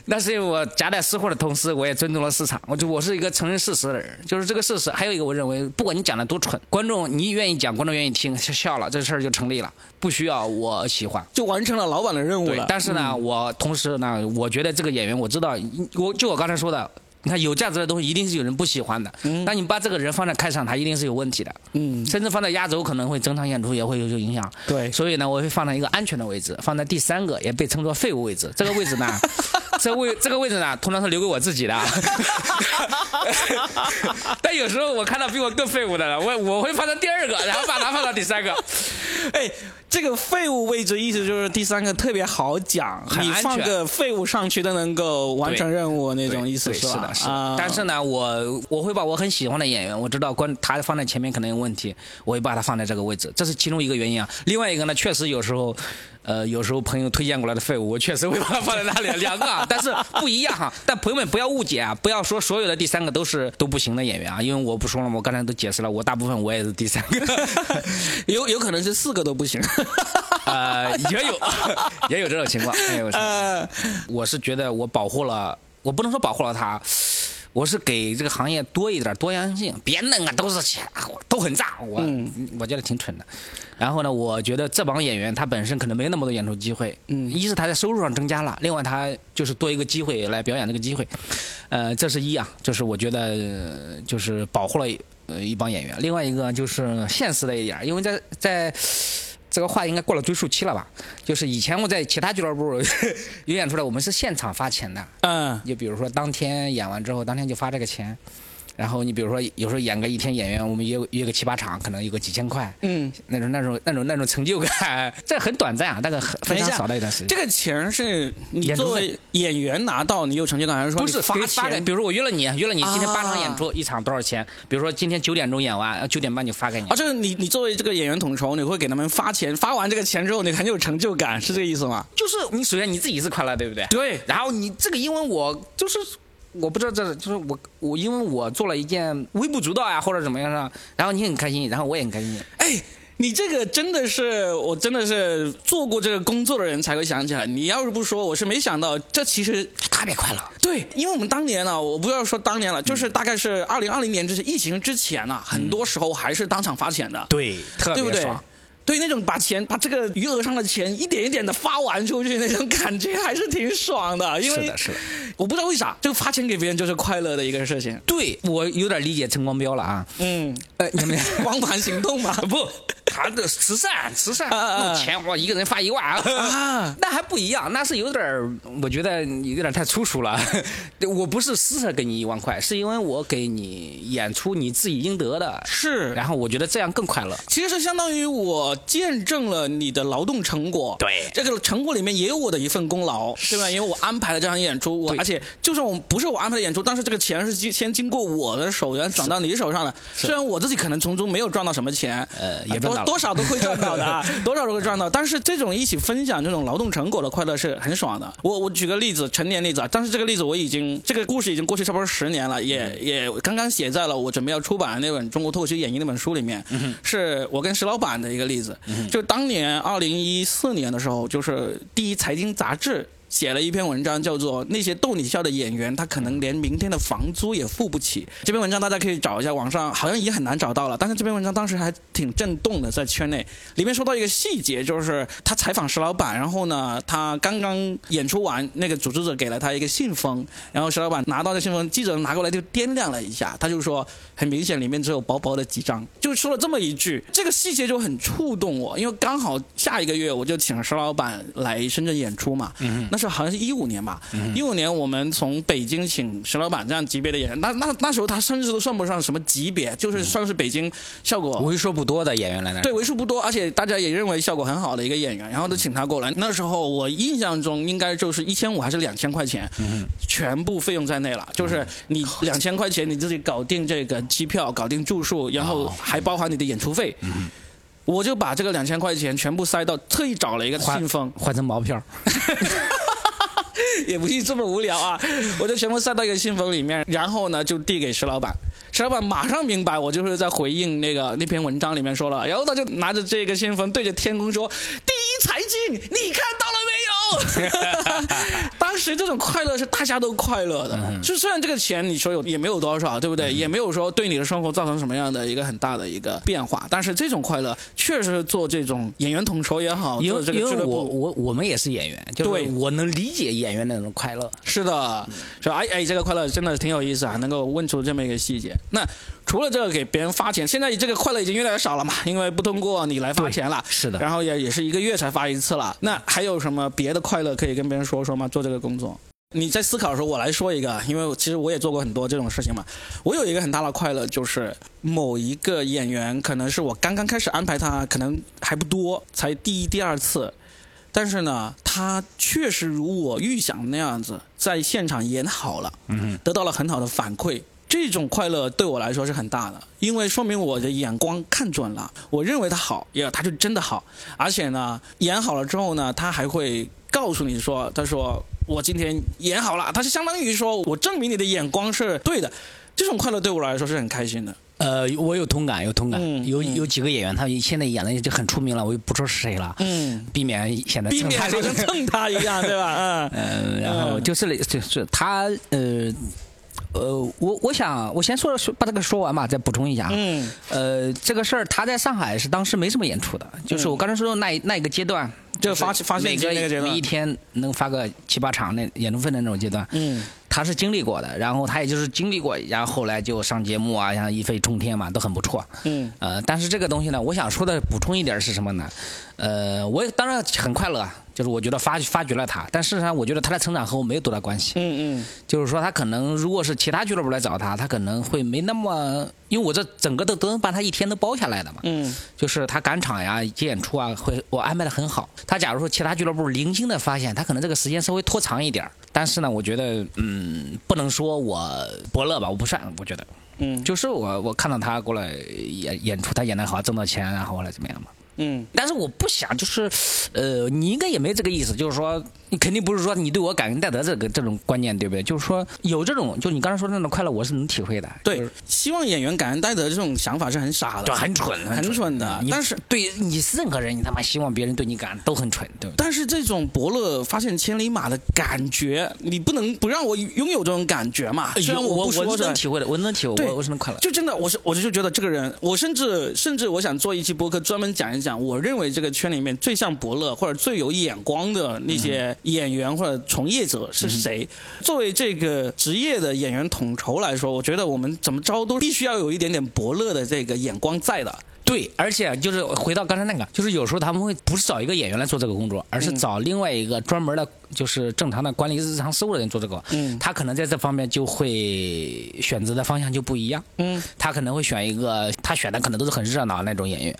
那是因为我夹带私货的同时，我也尊重了市场。我就我是一个承认事实的人，就是这个事实。还有一个，我认为不管你讲的多蠢，观众你愿意讲，观众愿意听，笑了，这事儿就成立了，不需要我喜欢，就完成了老板的任务了。但是呢，我同时呢，我觉得这个演员，我知道，我就我刚才说的。你看有价值的东西一定是有人不喜欢的，那你把这个人放在开场，他一定是有问题的，嗯，甚至放在压轴可能会整场演出也会有有影响。对，所以呢，我会放在一个安全的位置，放在第三个，也被称作废物位置。这个位置呢，这位这个位置呢，通常是留给我自己的。但有时候我看到比我更废物的了，我我会放在第二个，然后把它放到第三个。哎。这个废物位置意思就是第三个特别好讲，你放个废物上去都能够完成任务那种意思是吧？是的，但是呢，我我会把我很喜欢的演员，我知道关他放在前面可能有问题，我会把他放在这个位置，这是其中一个原因啊。另外一个呢，确实有时候。呃，有时候朋友推荐过来的废物，我确实会把它放在那里，两个，啊但是不一样哈。但朋友们不要误解啊，不要说所有的第三个都是都不行的演员啊，因为我不说了，我刚才都解释了，我大部分我也是第三个，有有可能是四个都不行，呃，也有也有这种情况，也有。我是觉得我保护了，我不能说保护了他。我是给这个行业多一点多样性，别弄啊，都是钱，都很炸，我我觉得挺蠢的。然后呢，我觉得这帮演员他本身可能没那么多演出机会，嗯，一是他在收入上增加了，另外他就是多一个机会来表演这个机会，呃，这是一啊，就是我觉得就是保护了呃一帮演员。另外一个就是现实的一点，因为在在。这个话应该过了追溯期了吧？就是以前我在其他俱乐部 有演出来，我们是现场发钱的。嗯，就比如说当天演完之后，当天就发这个钱。然后你比如说有时候演个一天演员，我们约约个七八场，可能有个几千块，嗯，那种那种那种那种成就感，这很短暂啊，大概很非常少的一段时间。这个钱是你作为演员拿到，你有成就感，还是说不是你发发给，钱比？如说我约了你，约了你今天八场啊演出，一场多少钱？比如说今天九点钟演完，九点半就发给你啊，。就是你你作为这个演员统筹，你会给他们发钱，发完这个钱之后，你很有成就感，是这个意思吗？就是你首先你自己是快乐，对不对？对然后你这个因为我就是我不知道这就是我我因为我做了一件微不足道呀或者怎么样啊，然后你很开心，然后我也很开心。哎，你这个真的是，我真的是做过这个工作的人才会想起来。你要是不说，我是没想到，这其实特别快乐。对，因为我们当年呢、我不要说当年了，就是大概是二零二零年之前，疫情之前呢、很多时候还是当场发钱的，对，特对不对别爽。？对，那种把钱把这个余额上的钱一点一点的发完出去，那种感觉还是挺爽的。因为是的，是的。我不知道为啥，这个发钱给别人就是快乐的一个事情。对我有点理解陈光标了啊。嗯，呃，你们 光盘行动嘛。不，他的慈善，慈善，用钱哇，一个人发一万啊。啊，那还不一样，那是有点儿，我觉得你有点太粗俗了。我不是施舍给你一万块，是因为我给你演出你自己应得的，是。然后我觉得这样更快乐。其实是相当于我见证了你的劳动成果，对这个成果里面也有我的一份功劳，对吧？因为我安排了这场演出，我而且就算我不是我安排的演出，但是这个钱是经先经过我的手，然后转到你手上的。虽然我自己可能从中没有赚到什么钱，呃也多多少都会赚到的啊，多少都会赚到。但是这种一起分享这种劳动成果的快乐是很爽的。我我举个例子，成年例子啊，但是这个例子我已经这个故事已经过去差不多十年了，也也刚刚写在了我准备要出版的那本《中国脱口秀演绎》那本书里面，是我跟石老板的一个例子。就当年二零一四年的时候，就是第一财经杂志。写了一篇文章，叫做《那些逗你笑的演员，他可能连明天的房租也付不起》。这篇文章大家可以找一下，网上好像也很难找到了。但是这篇文章当时还挺震动的，在圈内。里面说到一个细节，就是他采访石老板，然后呢，他刚刚演出完，那个组织者给了他一个信封，然后石老板拿到这信封，记者拿过来就掂量了一下，他就说，很明显里面只有薄薄的几张，就说了这么一句，这个细节就很触动我，因为刚好下一个月我就请石老板来深圳演出嘛，嗯那时候好像是一五年吧，一五年我们从北京请石老板这样级别的演员，那那那时候他甚至都算不上什么级别，就是算是北京效果为数不多的演员来那对，为数不多，而且大家也认为效果很好的一个演员，然后都请他过来。那时候我印象中应该就是一千五还是两千块钱，全部费用在内了。就是你两千块钱你自己搞定这个机票，搞定住宿，然后还包含你的演出费。我就把这个两千块钱全部塞到，特意找了一个信封，换成毛票。也不是这么无聊啊，我就全部塞到一个信封里面，然后呢就递给石老板。石老板马上明白我就是在回应那个那篇文章里面说了，然后他就拿着这个信封对着天空说：“第一财经，你看到了没有？” 当时这种快乐是大家都快乐的，就虽然这个钱你说有也没有多少，对不对？也没有说对你的生活造成什么样的一个很大的一个变化，但是这种快乐确实做这种演员统筹也好，因为做这个因为我。我我们也是演员，就是对我能理解演员那种快乐。是的，说哎哎，这个快乐真的挺有意思啊，能够问出这么一个细节。那除了这个给别人发钱，现在这个快乐已经越来越少了嘛，因为不通过你来发钱了。是的然后也也是一个月才发一次了。那还有什么别的快乐可以跟别人说说吗？做这个工作？你在思考的时候，我来说一个，因为其实我也做过很多这种事情嘛。我有一个很大的快乐，就是某一个演员，可能是我刚刚开始安排他，可能还不多，才第一、第二次，但是呢，他确实如我预想那样子，在现场演好了，嗯得到了很好的反馈。这种快乐对我来说是很大的，因为说明我的眼光看准了，我认为他好，也他就真的好，而且呢，演好了之后呢，他还会告诉你说，他说我今天演好了，他是相当于说我证明你的眼光是对的，这种快乐对我来说是很开心的。呃，我有同感，有同感。有有几个演员，他现在演的就很出名了，我就不说是谁了，嗯，避免显得避免好蹭他。这个像蹭他一样，对吧？嗯。嗯，然后就是类就是他呃呃，我我想我先说说把这个说完吧，再补充一下。嗯呃，这个事儿他在上海是当时没什么演出的，就是我刚才说的那一那一个阶段，就发发那个阶段一天能发个七八场那演出费的那种阶段，嗯他是经历过的，然后他也就是经历过，然后后来就上节目啊，像一飞冲天嘛，都很不错。嗯呃，但是这个东西呢，我想说的补充一点是什么呢？呃，我也当然很快乐啊，就是我觉得发发掘了他，但事实上我觉得他的成长和我没有多大关系。嗯嗯，就是说他可能如果是其他俱乐部来找他，他可能会没那么，因为我这整个的都能把他一天都包下来的嘛。嗯，就是他赶场呀、接演出啊，会我安排的很好。他假如说其他俱乐部零星的发现，他可能这个时间稍微拖长一点儿但是呢，我觉得嗯，不能说我伯乐吧，我不算，我觉得。嗯，就是我我看到他过来演演出，他演的好，挣到钱，然后后来怎么样嘛？嗯，但是我不想，就是，呃，你应该也没这个意思，就是说，你肯定不是说你对我感恩戴德这个这种观念，对不对？就是说有这种，就你刚才说的那种快乐，我是能体会的。对就是，希望演员感恩戴德这种想法是很傻的，就很蠢，很蠢的。你但是对你是任何人，你他妈希望别人对你感恩都很蠢，对不对？但是这种伯乐发现千里马的感觉，你不能不让我拥有这种感觉嘛？虽然我我是不说出来能体会的，我能体会，对我我是能快乐。就真的，我是我就觉得这个人，我甚至甚至我想做一期播客，专门讲一讲，我认为这个圈里面最像伯乐或者最有眼光的那些演员或者从业者是谁。作为这个职业的演员统筹来说，我觉得我们怎么着都必须要有一点点伯乐的这个眼光在的。对，而且就是回到刚才那个，就是有时候他们会不是找一个演员来做这个工作，而是找另外一个专门的，就是正常的管理日常事务的人做这个。嗯他可能在这方面就会选择的方向就不一样。嗯他可能会选一个，他选的可能都是很热闹那种演员，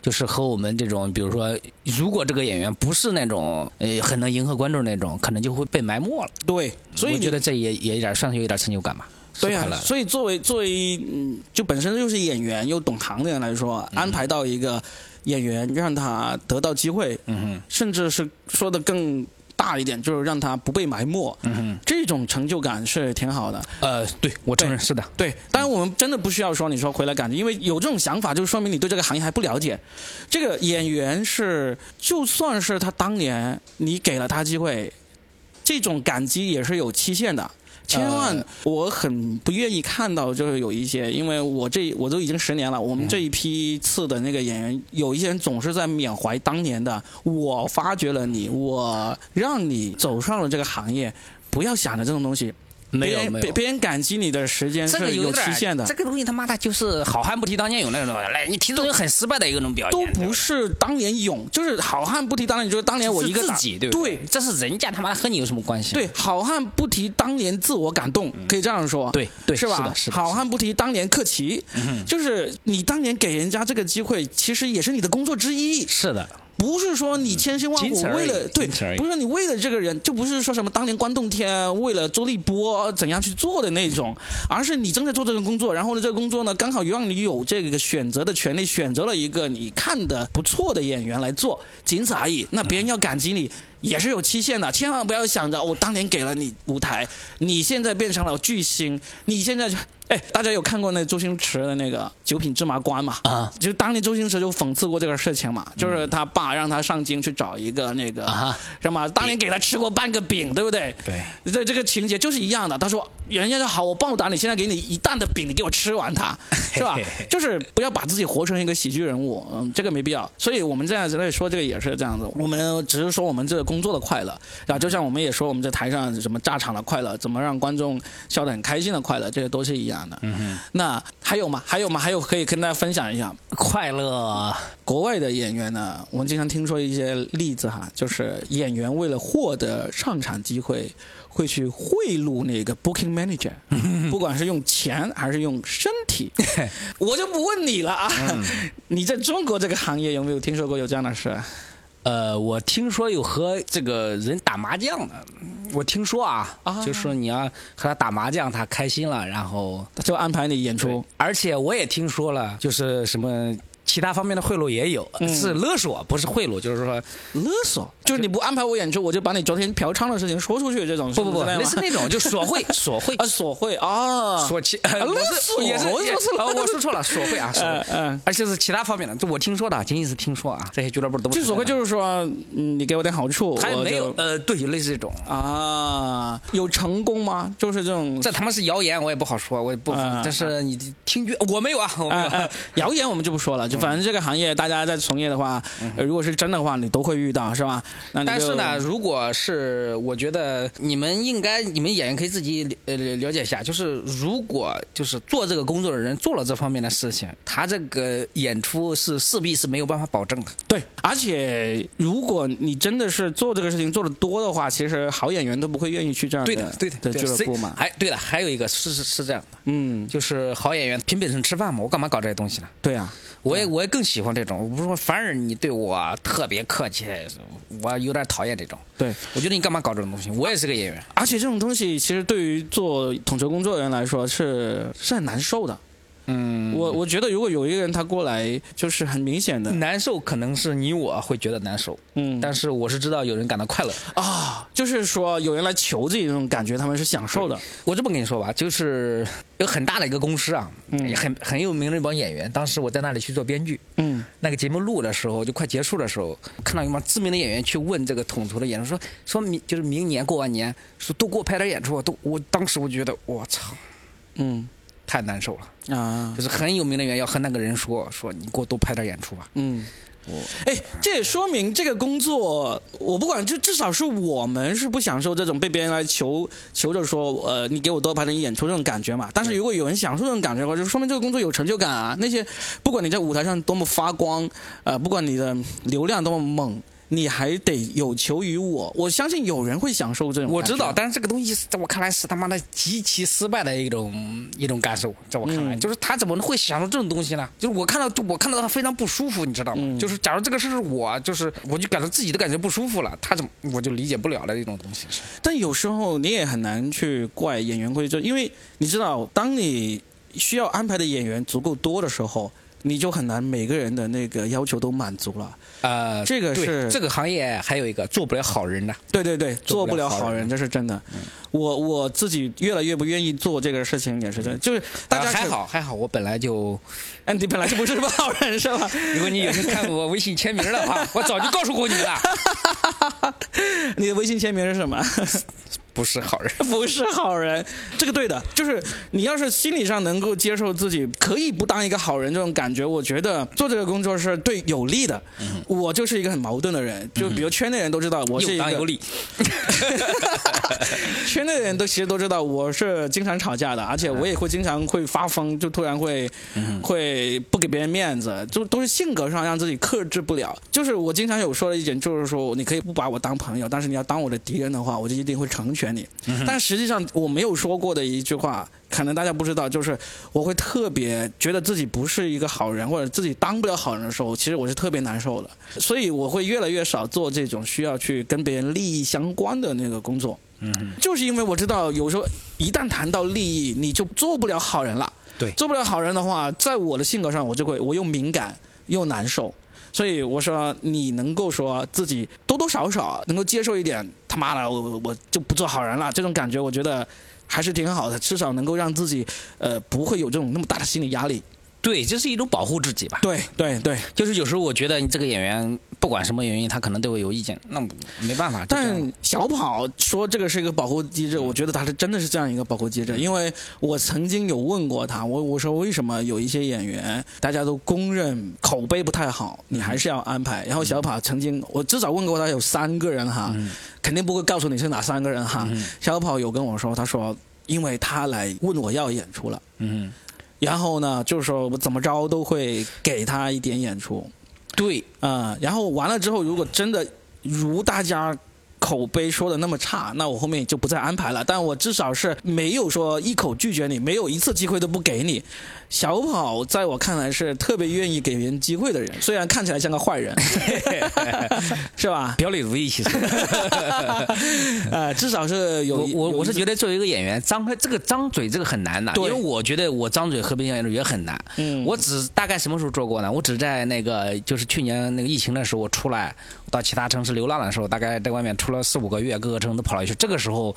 就是和我们这种，比如说，如果这个演员不是那种呃很能迎合观众那种，可能就会被埋没了。对，所以我觉得这也也有点算是有点成就感吧。对呀、所以作为作为嗯，就本身又是演员又懂行的人来说，安排到一个演员让他得到机会，嗯甚至是说的更大一点，就是让他不被埋没，嗯哼，这种成就感是挺好的。呃，对我承认是的。对，当然我们真的不需要说你说回来感觉，因为有这种想法，就说明你对这个行业还不了解。这个演员是，就算是他当年你给了他机会，这种感激也是有期限的。千万，我很不愿意看到，就是有一些，因为我这我都已经十年了，我们这一批次的那个演员，有一些人总是在缅怀当年的，我发掘了你，我让你走上了这个行业，不要想着这种东西，没有别别人感激你的时间这个是有期限的。这。个东西他妈的就是好汉不提当年勇那种，来，你提这种很失败的一个种表都现，都不是当年勇，就是好汉不提当年，就是当年我一个自己，对不对？这是人家他妈和你有什么关系？对，好汉不提当年自我感动，可以这样说，嗯对对是吧？好汉不提当年克奇，就是你当年给人家这个机会，其实也是你的工作之一，是的，不是说你千辛万苦为了对不是说你为了这个人，就不是说什么当年关栋天为了周立波怎样去做的那种，而是你正在做这个工作，然后呢，这个工作呢刚好让你有这个选择的权利，选择了一个你看的不错的演员来做，仅此而已。那别人要感激你。也是有期限的，千万不要想着我当年给了你舞台，你现在变成了巨星，你现在就哎，大家有看过那周星驰的那个《九品芝麻官》嘛？啊就当年周星驰就讽刺过这个事情嘛，就是他爸让他上京去找一个那个啊哈什么，当年给他吃过半个饼，对不对？对，这这个情节就是一样的。他说人家就好，我报答你，现在给你一担的饼，你给我吃完它，是吧？就是不要把自己活成一个喜剧人物，嗯，这个没必要。所以我们这样子来说这个也是这样子，我们只是说我们这个工作的快乐，啊，就像我们也说我们在台上什么炸场的快乐，怎么让观众笑得很开心的快乐，这些都是一样的。嗯哼。那还有吗？还有吗？还有可以跟大家分享一下。快乐国外的演员呢，我们经常听说一些例子哈，就是演员为了获得上场机会，会去贿赂那个 booking manager，不管是用钱还是用身体，我就不问你了啊。你在中国这个行业有没有听说过有这样的事？呃，我听说有和这个人打麻将的，我听说啊，啊就说你要和他打麻将，他开心了，然后就安排你演出？而且我也听说了，就是什么其他方面的贿赂也有，嗯。是勒索，不是贿赂，就是说勒索，就是你不安排我演出，我就把你昨天嫖娼的事情说出去，这种不不不，是之类似那种 就索贿，索贿。啊，索贿啊，索其勒索也是也我说错了呃我说错了，索贿啊，索嗯贿，嗯。而且是其他方面的，就我听说的，仅仅是听说啊，这些俱乐部都不就索贿就是说，嗯，你给我点好处，我还没有呃，对，类似这种。啊，有成功吗？就是这种。这他妈是谣言，我也不好说，我也不，嗯。但是你听觉我没有啊，我没有。谣言我们就不说了，就反正这个行业大家在从业的话，呃如果是真的话，你都会遇到，是吧？那你就是呢，如果是我觉得你们应该，你们演员可以自己呃了解一下，就是如果就是做这个工作的人做了这方面的事情，他这个演出是势必是没有办法保证的。对，而且如果你真的是做这个事情做的多的话，其实好演员都不会愿意去这样对的，对的，俱乐部嘛。还对了，还有一个是是是这样的，嗯，就是好演员凭本事吃饭嘛，我干嘛搞这些东西呢？对啊，我也我也更喜欢这种，我不是说反而你对我特别客气，我有点讨厌这种。对，我觉得你干嘛搞这种东西？我也是个演员，而且这种东西其实对于做统筹工作人来说是是很难受的。嗯，我我觉得如果有一个人他过来，就是很明显的，难受可能是你我会觉得难受，嗯，但是我是知道有人感到快乐。啊，就是说有人来求自己那种感觉，他们是享受的。我这么跟你说吧，就是有很大的一个公司啊，嗯也很很有名的一帮演员。当时我在那里去做编剧，嗯那个节目录的时候，就快结束的时候，看到一帮知名的演员去问这个统筹的演员说说明就是明年过完年，说多给我拍点演出啊，都我当时我觉得我操，嗯太难受了。啊就是很有名的演员要和那个人说说你给我多拍点演出吧。嗯。我哎，这也说明这个工作，我不管，就至少是我们是不享受这种被别人来求求着说，呃，你给我多拍点演出这种感觉嘛。但是如果有人享受这种感觉的话，就说明这个工作有成就感啊。那些不管你在舞台上多么发光，呃，不管你的流量多么猛，你还得有求于我。我相信有人会享受这种。我知道，，但是这个东西在我看来是他妈的极其失败的一种一种感受，在我看来，嗯就是他怎么会享受这种东西呢？就是我看到，就我看到他非常不舒服，你知道吗？嗯就是假如这个事是我，就是我就感觉自己都感觉不舒服了，他怎么我就理解不了的这种东西。但有时候你也很难去怪演员会这，因为你知道，当你需要安排的演员足够多的时候，你就很难每个人的那个要求都满足了。呃，这个是这个行业还有一个做不了好人的，对对对，做不了了好人，这是真的。我我自己越来越不愿意做这个事情，也是真的。就是大家呃还，好还好，我本来就，哎，你本来就不是什么好人是吧？如果你有天看我微信签名的话，我早就告诉过你了，你的微信签名是什么？不是好人。不是好人，这个对的，就是你要是心理上能够接受自己可以不当一个好人这种感觉，我觉得做这个工作是对有利的。我就是一个很矛盾的人，就比如圈内人都知道我是一个，有当有理，圈内人都其实都知道我是经常吵架的，而且我也会经常会发疯，就突然会会不给别人面子，就都是性格上让自己克制不了。就是我经常有说的一点，就是说你可以不把我当朋友，但是你要当我的敌人的话，我就一定会成全你。但实际上我没有说过的一句话，可能大家不知道，就是我会特别觉得自己不是一个好人，或者自己当不了好人的时候，其实我是特别难受的。所以我会越来越少做这种需要去跟别人利益相关的那个工作。嗯，就是因为我知道，有时候一旦谈到利益，你就做不了好人了。对做不了好人的话，在我的性格上，我就会我又敏感又难受。所以我说，你能够说自己多多少少能够接受一点，他妈的，我我就不做好人了，这种感觉，我觉得还是挺好的，至少能够让自己呃不会有这种那么大的心理压力。对，这是一种保护自己吧。对对对，就是有时候我觉得你这个演员不管什么原因，他可能对我有意见，那没办法。但小跑说这个是一个保护机制，我觉得他是真的是这样一个保护机制，因为我曾经有问过他，我我说为什么有一些演员大家都公认口碑不太好，你还是要安排？然后小跑曾经我至少问过他有三个人哈，肯定不会告诉你是哪三个人哈。小跑有跟我说，他说因为他来问我要演出了，嗯，然后呢就是说我怎么着都会给他一点演出，对，啊、然后完了之后，如果真的如大家口碑说的那么差，那我后面就不再安排了。但我至少是没有说一口拒绝你，没有一次机会都不给你。小跑在我看来是特别愿意给人机会的人，虽然看起来像个坏人，是吧？表里如一，其实。呃，至少是有我我我是觉得，作为一个演员，张开这个张嘴这个很难的，因为我觉得我张嘴和别人演也很难。嗯我只大概什么时候做过呢？我只在那个就是去年那个疫情的时候，我出来到其他城市流浪的时候，大概在外面出了四五个月，各个城都跑了一圈。这个时候，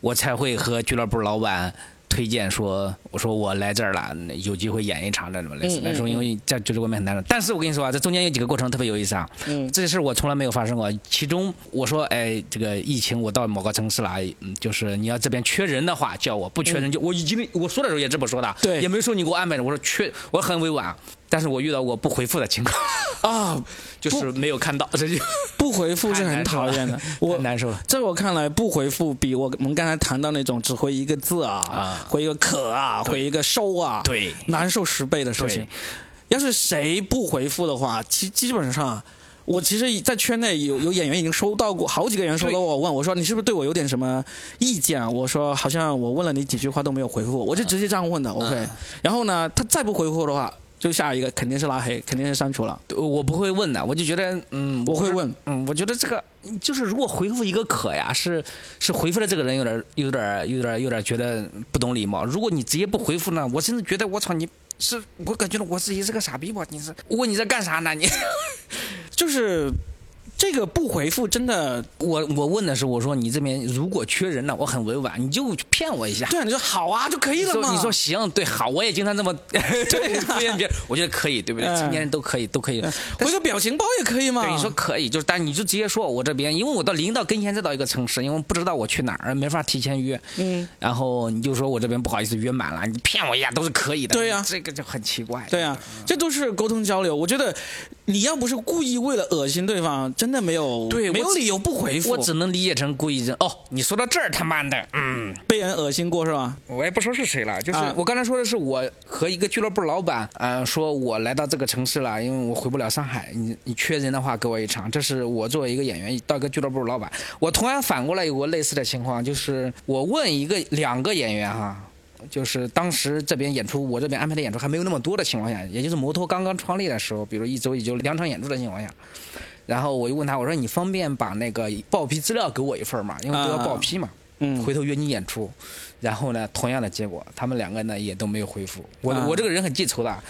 我才会和俱乐部老板推荐说，我说我来这儿了，有机会演一场这种类似。那时候因为在俱乐部外面很难受，但是我跟你说啊，这中间有几个过程特别有意思啊。嗯这事儿我从来没有发生过。其中我说，哎，这个疫情我到某个城市了，嗯，就是你要这边缺人的话叫我，不缺人就、我已经我说的时候也这么说的，对也没说你给我安排的，我说缺，我很委婉。但是我遇到过不回复的情况 啊，就是没有看到，这就不回复是很讨厌的。我难受了。在我看来，不回复比我我们刚才谈到那种只回一个字啊，啊回一个可啊，回一个收啊，对难受十倍的事情。要是谁不回复的话，基基本上。我其实，在圈内有有演员已经收到过好几个人收到我问我说你是不是对我有点什么意见啊？我说好像我问了你几句话都没有回复我，我就直接这样问的。OK，、嗯然后呢，他再不回复的话，就下一个肯定是拉黑，肯定是删除了。我不会问的，我就觉得，嗯，我会问，嗯，我觉得这个就是如果回复一个可呀，是是回复的这个人有点有点有点有点觉得不懂礼貌。如果你直接不回复呢，我甚至觉得我操你是我感觉到我自己是个傻逼吧？你是我问你在干啥呢？你 就是这个不回复真的，我我问的是我说你这边如果缺人了，我很委婉，你就骗我一下。对啊，你说好啊就可以了嘛。你说你说行，对，好，我也经常这么 对敷衍别人，我觉得可以，对不对？嗯成年人都可以，都可以。回个表情包也可以嘛。对，你说可以，就是，但你就直接说我这边，因为我到临到跟前再到一个城市，因为不知道我去哪儿，没法提前约。嗯，然后你就说我这边不好意思约满了，你骗我一下都是可以的。对呀这个就很奇怪。对啊，这都是沟通交流。我觉得你要不是故意为了恶心对方，真的没有对没有理由不回复。我只能理解成故意扔哦，你说到这儿，他妈的，嗯，被人恶心过是吧？我也不说是谁了，就是啊我刚才说的是我和一个俱乐部老板，呃，说我来到这个城市了，因为我回不了上海，你你缺人的话给我一场。这是我作为一个演员到一个俱乐部老板，我同样反过来有过类似的情况，就是我问一个两个演员哈。就是当时这边演出，我这边安排的演出还没有那么多的情况下，也就是摩托刚刚创立的时候，比如一周也就两场演出的情况下，然后我就问他，我说你方便把那个报批资料给我一份嘛？因为都要报批嘛。嗯，回头约你演出，然后呢，同样的结果，他们两个呢也都没有回复。我、啊我这个人很记仇的，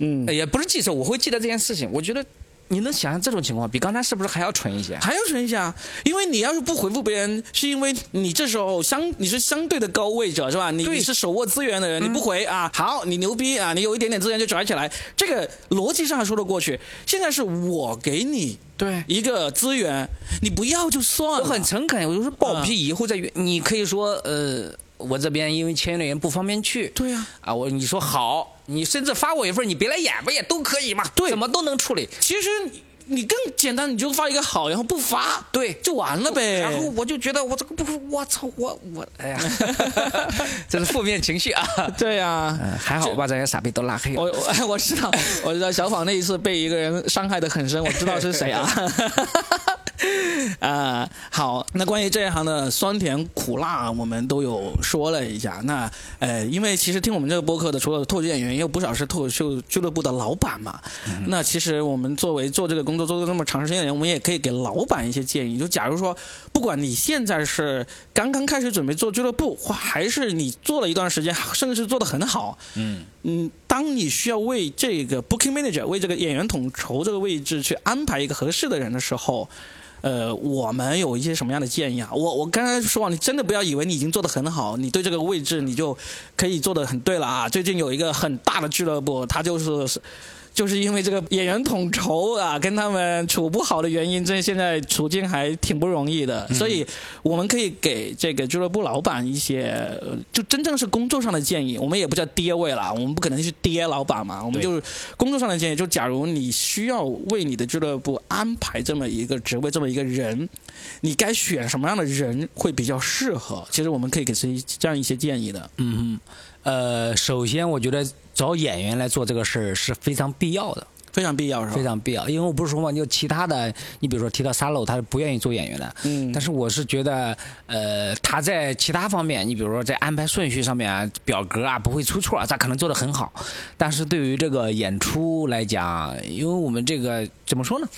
嗯，也不是记仇，我会记得这件事情。我觉得你能想象这种情况，比刚才是不是还要蠢一些？还要蠢一些啊，因为你要是不回复别人，是因为你这时候相你是相对的高位者是吧？你对你是手握资源的人，你不回啊，好，你牛逼啊，你有一点点资源就拽起来，这个逻辑上还说得过去。现在是我给你对。一个资源，你不要就算了。我很诚恳，我就是暴脾气以后再约。你可以说，呃，我这边因为签约的人不方便去。对呀、啊，我你说好，你甚至发我一份，你别来演不也都可以嘛？对怎么都能处理。其实你你更简单，你就发一个好，然后不发，对，就完了呗。然后我就觉得我这个不，我操，我我，哎呀，这是负面情绪啊。对呀、嗯，还好我把这些傻逼都拉黑了。我我 我知道，我知道小访那一次被一个人伤害的很深，我知道是谁啊。啊、好，那关于这一行的酸甜苦辣，我们都有说了一下。那呃，因为其实听我们这个播客的，除了脱口秀演员，也有不少是脱口秀俱乐部的老板嘛。那其实我们作为做这个工作做了那么长时间的人，我们也可以给老板一些建议。就假如说，不管你现在是刚刚开始准备做俱乐部，或还是你做了一段时间，甚至是做的很好，嗯，嗯，当你需要为这个 booking manager 为这个演员统筹这个位置去安排一个合适的人的时候，呃，我们有一些什么样的建议啊？我我刚才说啊，你真的不要以为你已经做得很好，你对这个位置你就可以做的很对了啊！最近有一个很大的俱乐部，他就是。就是因为这个演员统筹啊，跟他们处不好的原因，这现在处境还挺不容易的。所以我们可以给这个俱乐部老板一些，呃就真正是工作上的建议。我们也不叫爹位了，我们不可能去爹老板嘛，我们就是工作上的建议。就假如你需要为你的俱乐部安排这么一个职位，这么一个人，你该选什么样的人会比较适合？其实我们可以给这这样一些建议的。嗯嗯，呃，首先我觉得找演员来做这个事儿是非常必要的，非常必要，是吧？非常必要。因为我不是说嘛，就其他的，你比如说提到沙漏，他是不愿意做演员的，嗯，但是我是觉得，呃，他在其他方面，你比如说在安排顺序上面啊，表格啊不会出错，他可能做得很好。但是对于这个演出来讲，因为我们这个怎么说呢？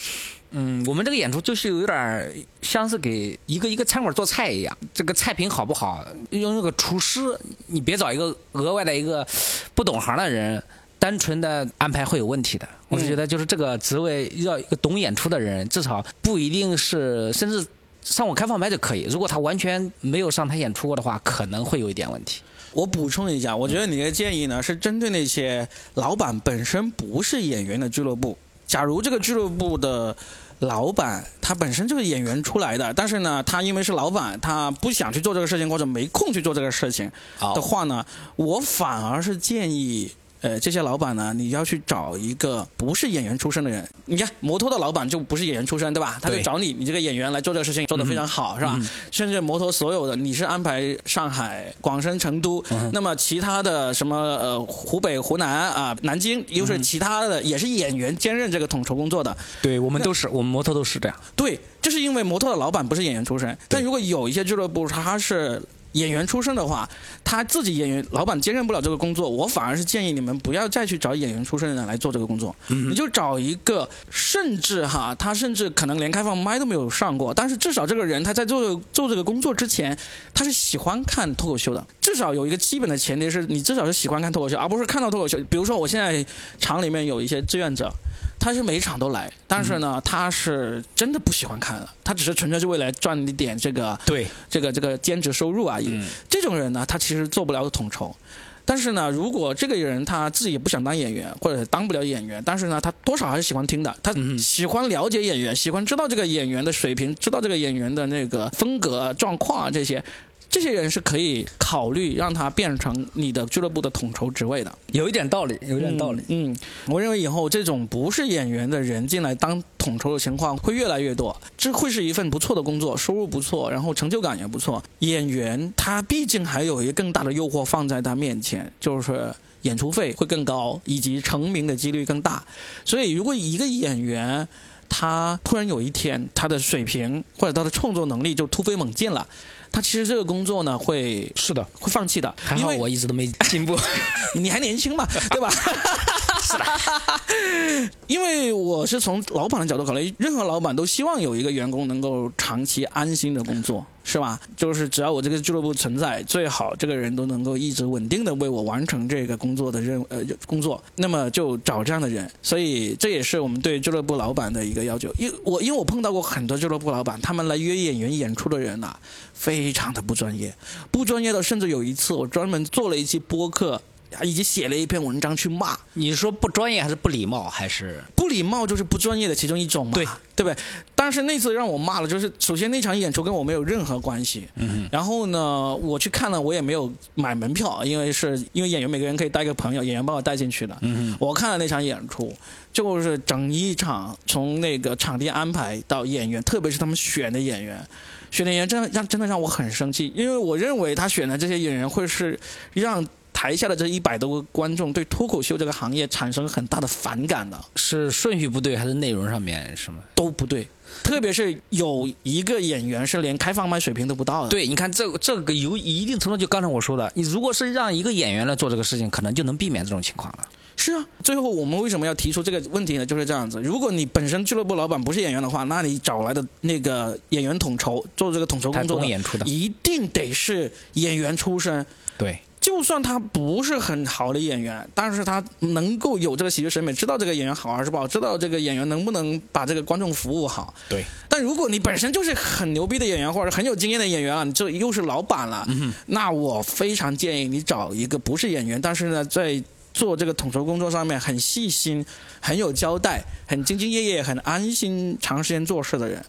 嗯，我们这个演出就是有点儿像是给一个一个餐馆做菜一样，这个菜品好不好，用那个厨师，你别找一个额外的一个不懂行的人。单纯的安排会有问题的，我是觉得就是这个职位要一个懂演出的人，至少不一定是，甚至上我开放麦就可以。如果他完全没有上台演出过的话，可能会有一点问题。我补充一下，我觉得你的建议呢是针对那些老板本身不是演员的俱乐部。假如这个俱乐部的老板他本身就是演员出来的，但是呢，他因为是老板，他不想去做这个事情或者没空去做这个事情的话呢，我反而是建议呃，这些老板呢，你要去找一个不是演员出身的人。你看摩托的老板就不是演员出身，对吧？他就找你，你这个演员来做这个事情，做得非常好，是吧？甚至摩托所有的，你是安排上海、广深、成都，那么其他的什么呃湖北、湖南啊、南京，又是其他的，也是演员兼任这个统筹工作的。对我们都是，我们摩托都是这样。对，就是因为摩托的老板不是演员出身，但如果有一些俱乐部他是演员出身的话，他自己演员老板兼任不了这个工作，我反而是建议你们不要再去找演员出身的人来做这个工作，你就找一个，甚至哈，他甚至可能连开放麦都没有上过，但是至少这个人他在做做这个工作之前，他是喜欢看脱口秀的，至少有一个基本的前提是你至少是喜欢看脱口秀，而不是看到脱口秀。比如说我现在厂里面有一些志愿者。他是每一场都来，但是呢，他是真的不喜欢看的，他只是纯粹是为了赚一点这个对，这个这个兼职收入而已。这种人呢，他其实做不了统筹。但是呢，如果这个人他自己也不想当演员，或者当不了演员，但是呢，他多少还是喜欢听的，他喜欢了解演员，喜欢知道这个演员的水平，知道这个演员的那个风格、状况啊这些，这些人是可以考虑让他变成你的俱乐部的统筹职位的。有一点道理，有一点道理。嗯，我认为以后这种不是演员的人进来当统筹的情况会越来越多，这会是一份不错的工作，收入不错，然后成就感也不错。演员他毕竟还有一个更大的诱惑放在他面前，就是。演出费会更高，以及成名的几率更大，所以如果一个演员他突然有一天他的水平或者他的创作能力就突飞猛进了，他其实这个工作呢会是的，会放弃的，还好我一直都没进步。你还年轻嘛，对吧？是的，因为我是从老板的角度考虑，任何老板都希望有一个员工能够长期安心的工作，是吧？就是只要我这个俱乐部存在，最好这个人都能够一直稳定的为我完成这个工作的任呃工作，那么就找这样的人。所以这也是我们对俱乐部老板的一个要求。因我因为我碰到过很多俱乐部老板，他们来约演员演出的人呐、啊，非常的不专业，不专业的甚至有一次我专门做了一期播客。以及写了一篇文章去骂，你说不专业还是不礼貌还是不礼貌？就是不专业的其中一种嘛，对对不对？但是那次让我骂了，就是首先那场演出跟我没有任何关系，嗯，然后呢，我去看了，我也没有买门票，因为是因为演员每个人可以带个朋友，演员把我带进去的，嗯，我看了那场演出，就是整一场从那个场地安排到演员，特别是他们选的演员。选的演员真的让真的让我很生气，因为我认为他选的这些演员会是让台下的这一百多个观众对脱口秀这个行业产生很大的反感的。是顺序不对，还是内容上面什么都不对？特别是有一个演员是连开放麦水平都不到的。对，你看这这个有一定程度，就刚才我说的，你如果是让一个演员来做这个事情，可能就能避免这种情况了。是啊，最后我们为什么要提出这个问题呢？就是这样子。如果你本身俱乐部老板不是演员的话，那你找来的那个演员统筹做这个统筹工作的演出的，一定得是演员出身。对，就算他不是很好的演员，但是他能够有这个喜剧审美，知道这个演员好还是不好，知道这个演员能不能把这个观众服务好。对。但如果你本身就是很牛逼的演员，或者很有经验的演员啊，你这又是老板了，嗯、那我非常建议你找一个不是演员，但是呢，在做这个统筹工作上面很细心、很有交代、很兢兢业业、很安心、长时间做事的人，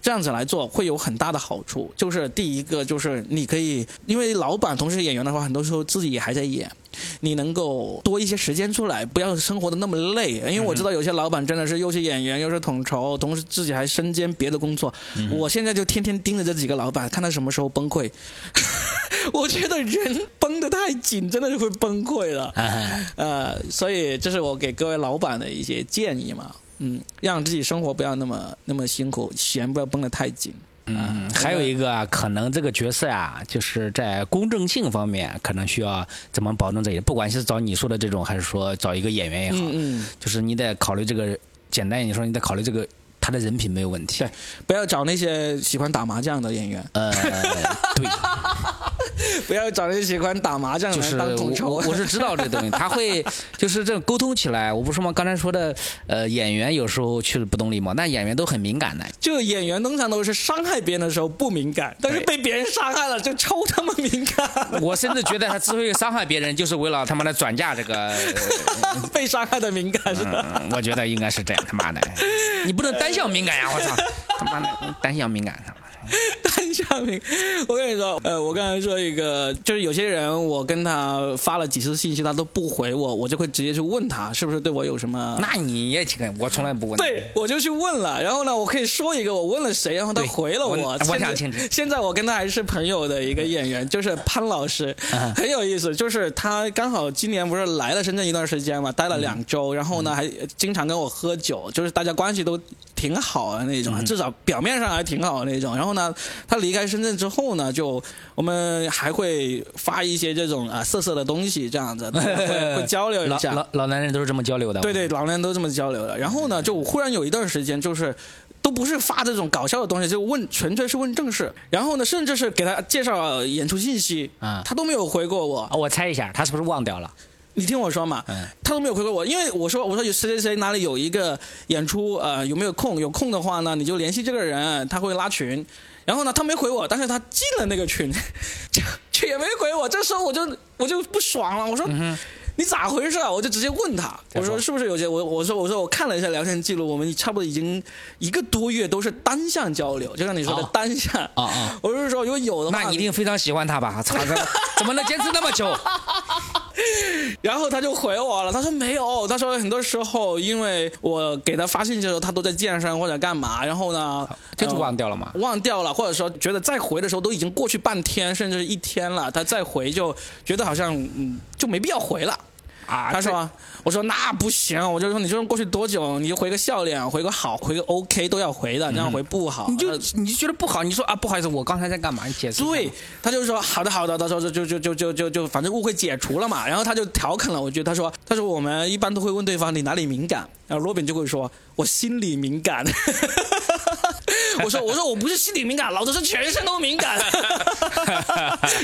这样子来做会有很大的好处。就是第一个，就是你可以，因为老板同时演员的话，很多时候自己也还在演，你能够多一些时间出来，不要生活的那么累。因为我知道有些老板真的是又是演员又是统筹，同时自己还身兼别的工作。嗯、我现在就天天盯着这几个老板，看他什么时候崩溃。我觉得人绷得太紧，真的是会崩溃的。呃，所以这是我给各位老板的一些建议嘛。嗯，让自己生活不要那么那么辛苦，弦不要绷得太紧。嗯，还有一个啊，可能这个角色啊，就是在公正性方面，可能需要怎么保证这一点？不管是找你说的这种，还是说找一个演员也好，嗯嗯，就是你得考虑这个。简单一点说，你得考虑这个他的人品没有问题。对，不要找那些喜欢打麻将的演员。呃，对。不要找那些喜欢打麻将就是。我我是知道这东西，他会 就是这种沟通起来。我不是说吗？刚才说的，呃，演员有时候确实不懂礼貌，但演员都很敏感的。就演员通常都是伤害别人的时候不敏感，但是被别人伤害了就超他妈敏感。我甚至觉得他之所以伤害别人，就是为了他妈的转嫁这个、呃、被伤害的敏感是吧、嗯？我觉得应该是这样。他妈的，你不能单向敏感呀！我操，他妈的单向敏感他妈。单向敏，我跟你说，呃，我刚才说一个，就是有些人，我跟他发了几次信息，他都不回我，我就会直接去问他，是不是对我有什么？那你也挺，我从来不问。对，我就去问了，然后呢，我可以说一个，我问了谁，然后他回了我。我想清楚。现在我跟他还是朋友的一个演员，就是潘老师，很有意思。就是他刚好今年不是来了深圳一段时间嘛，待了两周，然后呢还经常跟我喝酒，就是大家关系都挺好的那种，至少表面上还挺好的那种。然后呢，他离开深圳之后呢，就我们还会发一些这种啊色色的东西，这样子会 会交流一下。老老男人都是这么交流的。对对，老男人都这么交流的。然后呢，就忽然有一段时间就是。都不是发这种搞笑的东西，就问纯粹是问正事。然后呢，甚至是给他介绍演出信息啊，他都没有回过我。我猜一下，他是不是忘掉了？你听我说嘛，他都没有回过我，因为我说我说有谁谁谁哪里有一个演出，呃，有没有空？有空的话呢，你就联系这个人，他会拉群。然后呢，他没回我，但是他进了那个群，却也没回我。这时候我就我就不爽了，我说。你咋回事啊？我就直接问他，我说是不是有些我我说我说我看了一下聊天记录，我们差不多已经一个多月都是单向交流，就像你说的单向啊啊！我是说如果有的话，那你一定非常喜欢他吧？操，怎么能坚持那么久？然后他就回我了，他说没有，他说很多时候因为我给他发信息的时候，他都在健身或者干嘛，然后呢就忘掉了嘛，忘掉了，或者说觉得再回的时候都已经过去半天甚至一天了，他再回就觉得好像嗯就没必要回了。啊，他说，我说那不行，我就说你就过去多久，你就回个笑脸，回个好，回个 OK 都要回的，这样回不好，你就你就觉得不好，你说啊不好意思，我刚才在干嘛？你解释。对，他就说好的好的，到时候就就就就就就反正误会解除了嘛，然后他就调侃了，我觉得他说他说我们一般都会问对方你哪里敏感，然后罗宾就会说我心里敏感。我说我说我不是心理敏感，老子是全身都敏感，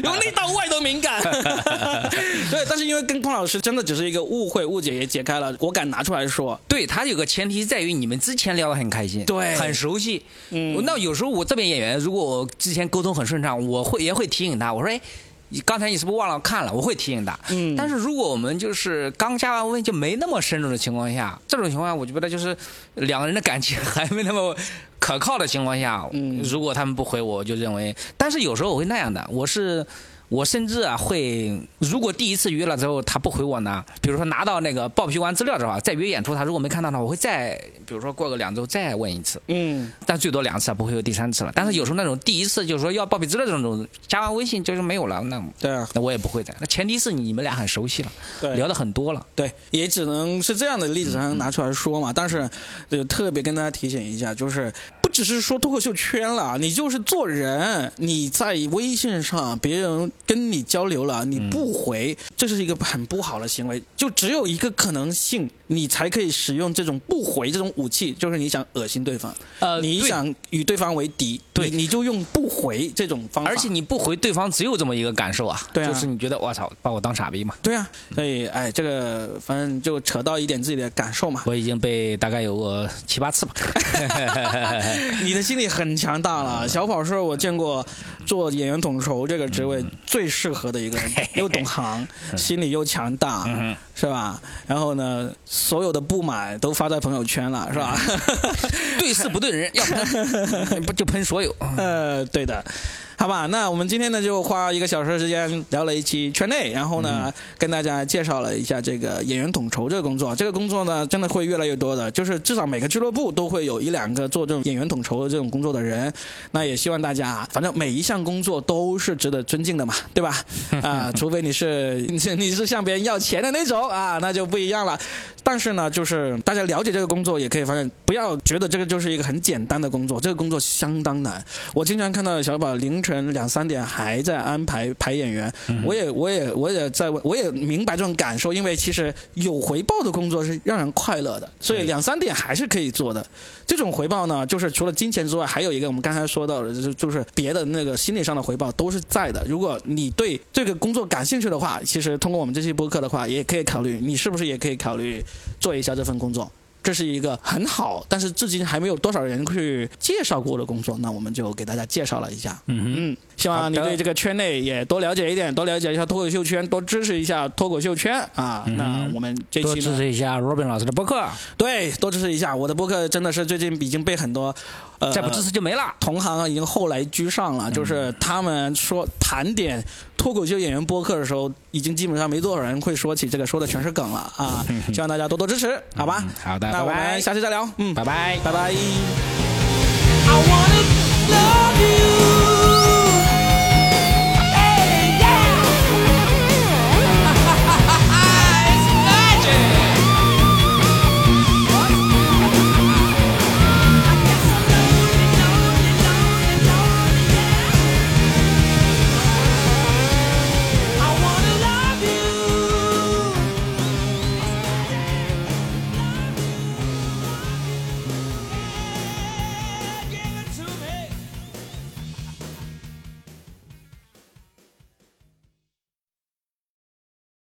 由内到外都敏感。对，但是因为跟匡老师真的只是一个误会误解，也解开了，我敢拿出来说。对他有个前提在于你们之前聊得很开心，对，很熟悉。嗯，那有时候我这边演员，如果我之前沟通很顺畅，我会也会提醒他，我说哎。你刚才你是不是忘了看了？我会提醒他。嗯。但是如果我们就是刚加完微就没那么深入的情况下，这种情况下，我觉得就是两个人的感情还没那么可靠的情况下，嗯，如果他们不回我，就认为。但是有时候我会那样的，我是。我甚至啊会，如果第一次约了之后他不回我呢，比如说拿到那个报批完资料之后再约演出，他如果没看到呢，我会再，比如说过个两周再问一次，嗯，但最多两次，不会有第三次了。但是有时候那种第一次就是说要报批资料这种，加完微信就是没有了，那对啊，那我也不会的。那前提是你们俩很熟悉了，对，聊的很多了，对，也只能是这样的例子才能拿出来说嘛。但是就特别跟大家提醒一下，就是不只是说脱口秀圈了，你就是做人，你在微信上别人跟你交流。了你不回，这是一个很不好的行为。就只有一个可能性，你才可以使用这种不回这种武器，就是你想恶心对方，呃，你想与对方为敌，对，你就用不回这种方法。而且你不回对方，只有这么一个感受啊，对啊，就是你觉得我操，把我当傻逼嘛？对啊，所以哎，这个反正就扯到一点自己的感受嘛。我已经被大概有个七八次吧。你的心理很强大了，小跑是我见过做演员统筹这个职位最适合的。一个人又懂行，心理又强大，是吧？然后呢，所有的不满都发在朋友圈了，是吧？对事不对人，要喷 不就喷所有？呃，对的。好吧，那我们今天呢就花一个小时的时间聊了一期圈内，然后呢跟大家介绍了一下这个演员统筹这个工作。这个工作呢真的会越来越多的，就是至少每个俱乐部都会有一两个做这种演员统筹的这种工作的人。那也希望大家，反正每一项工作都是值得尊敬的嘛，对吧？啊，除非你是 你是你是向别人要钱的那种啊，那就不一样了。但是呢，就是大家了解这个工作，也可以发现，不要觉得这个就是一个很简单的工作，这个工作相当难。我经常看到小宝凌晨两三点还在安排排演员，我也我也我也在我也明白这种感受，因为其实有回报的工作是让人快乐的，所以两三点还是可以做的。这种回报呢，就是除了金钱之外，还有一个我们刚才说到的，就是就是别的那个心理上的回报都是在的。如果你对这个工作感兴趣的话，其实通过我们这期播客的话，也可以考虑，你是不是也可以考虑。做一下这份工作。这是一个很好，但是至今还没有多少人去介绍过的工作，那我们就给大家介绍了一下。嗯嗯，希望你对这个圈内也多了解一点，多了解一下脱口秀圈，多支持一下脱口秀圈啊。那我们这期多，支持一下 Robin 老师的播客，对，多支持一下我的播客，真的是最近已经被很多呃再不支持就没了。同行已经后来居上了，就是他们说盘点脱口秀演员播客的时候，已经基本上没多少人会说起这个，说的全是梗了啊！希望大家多多支持，好吧？好的，那我拜拜们下期再聊，嗯，拜拜。拜拜。I wanna love you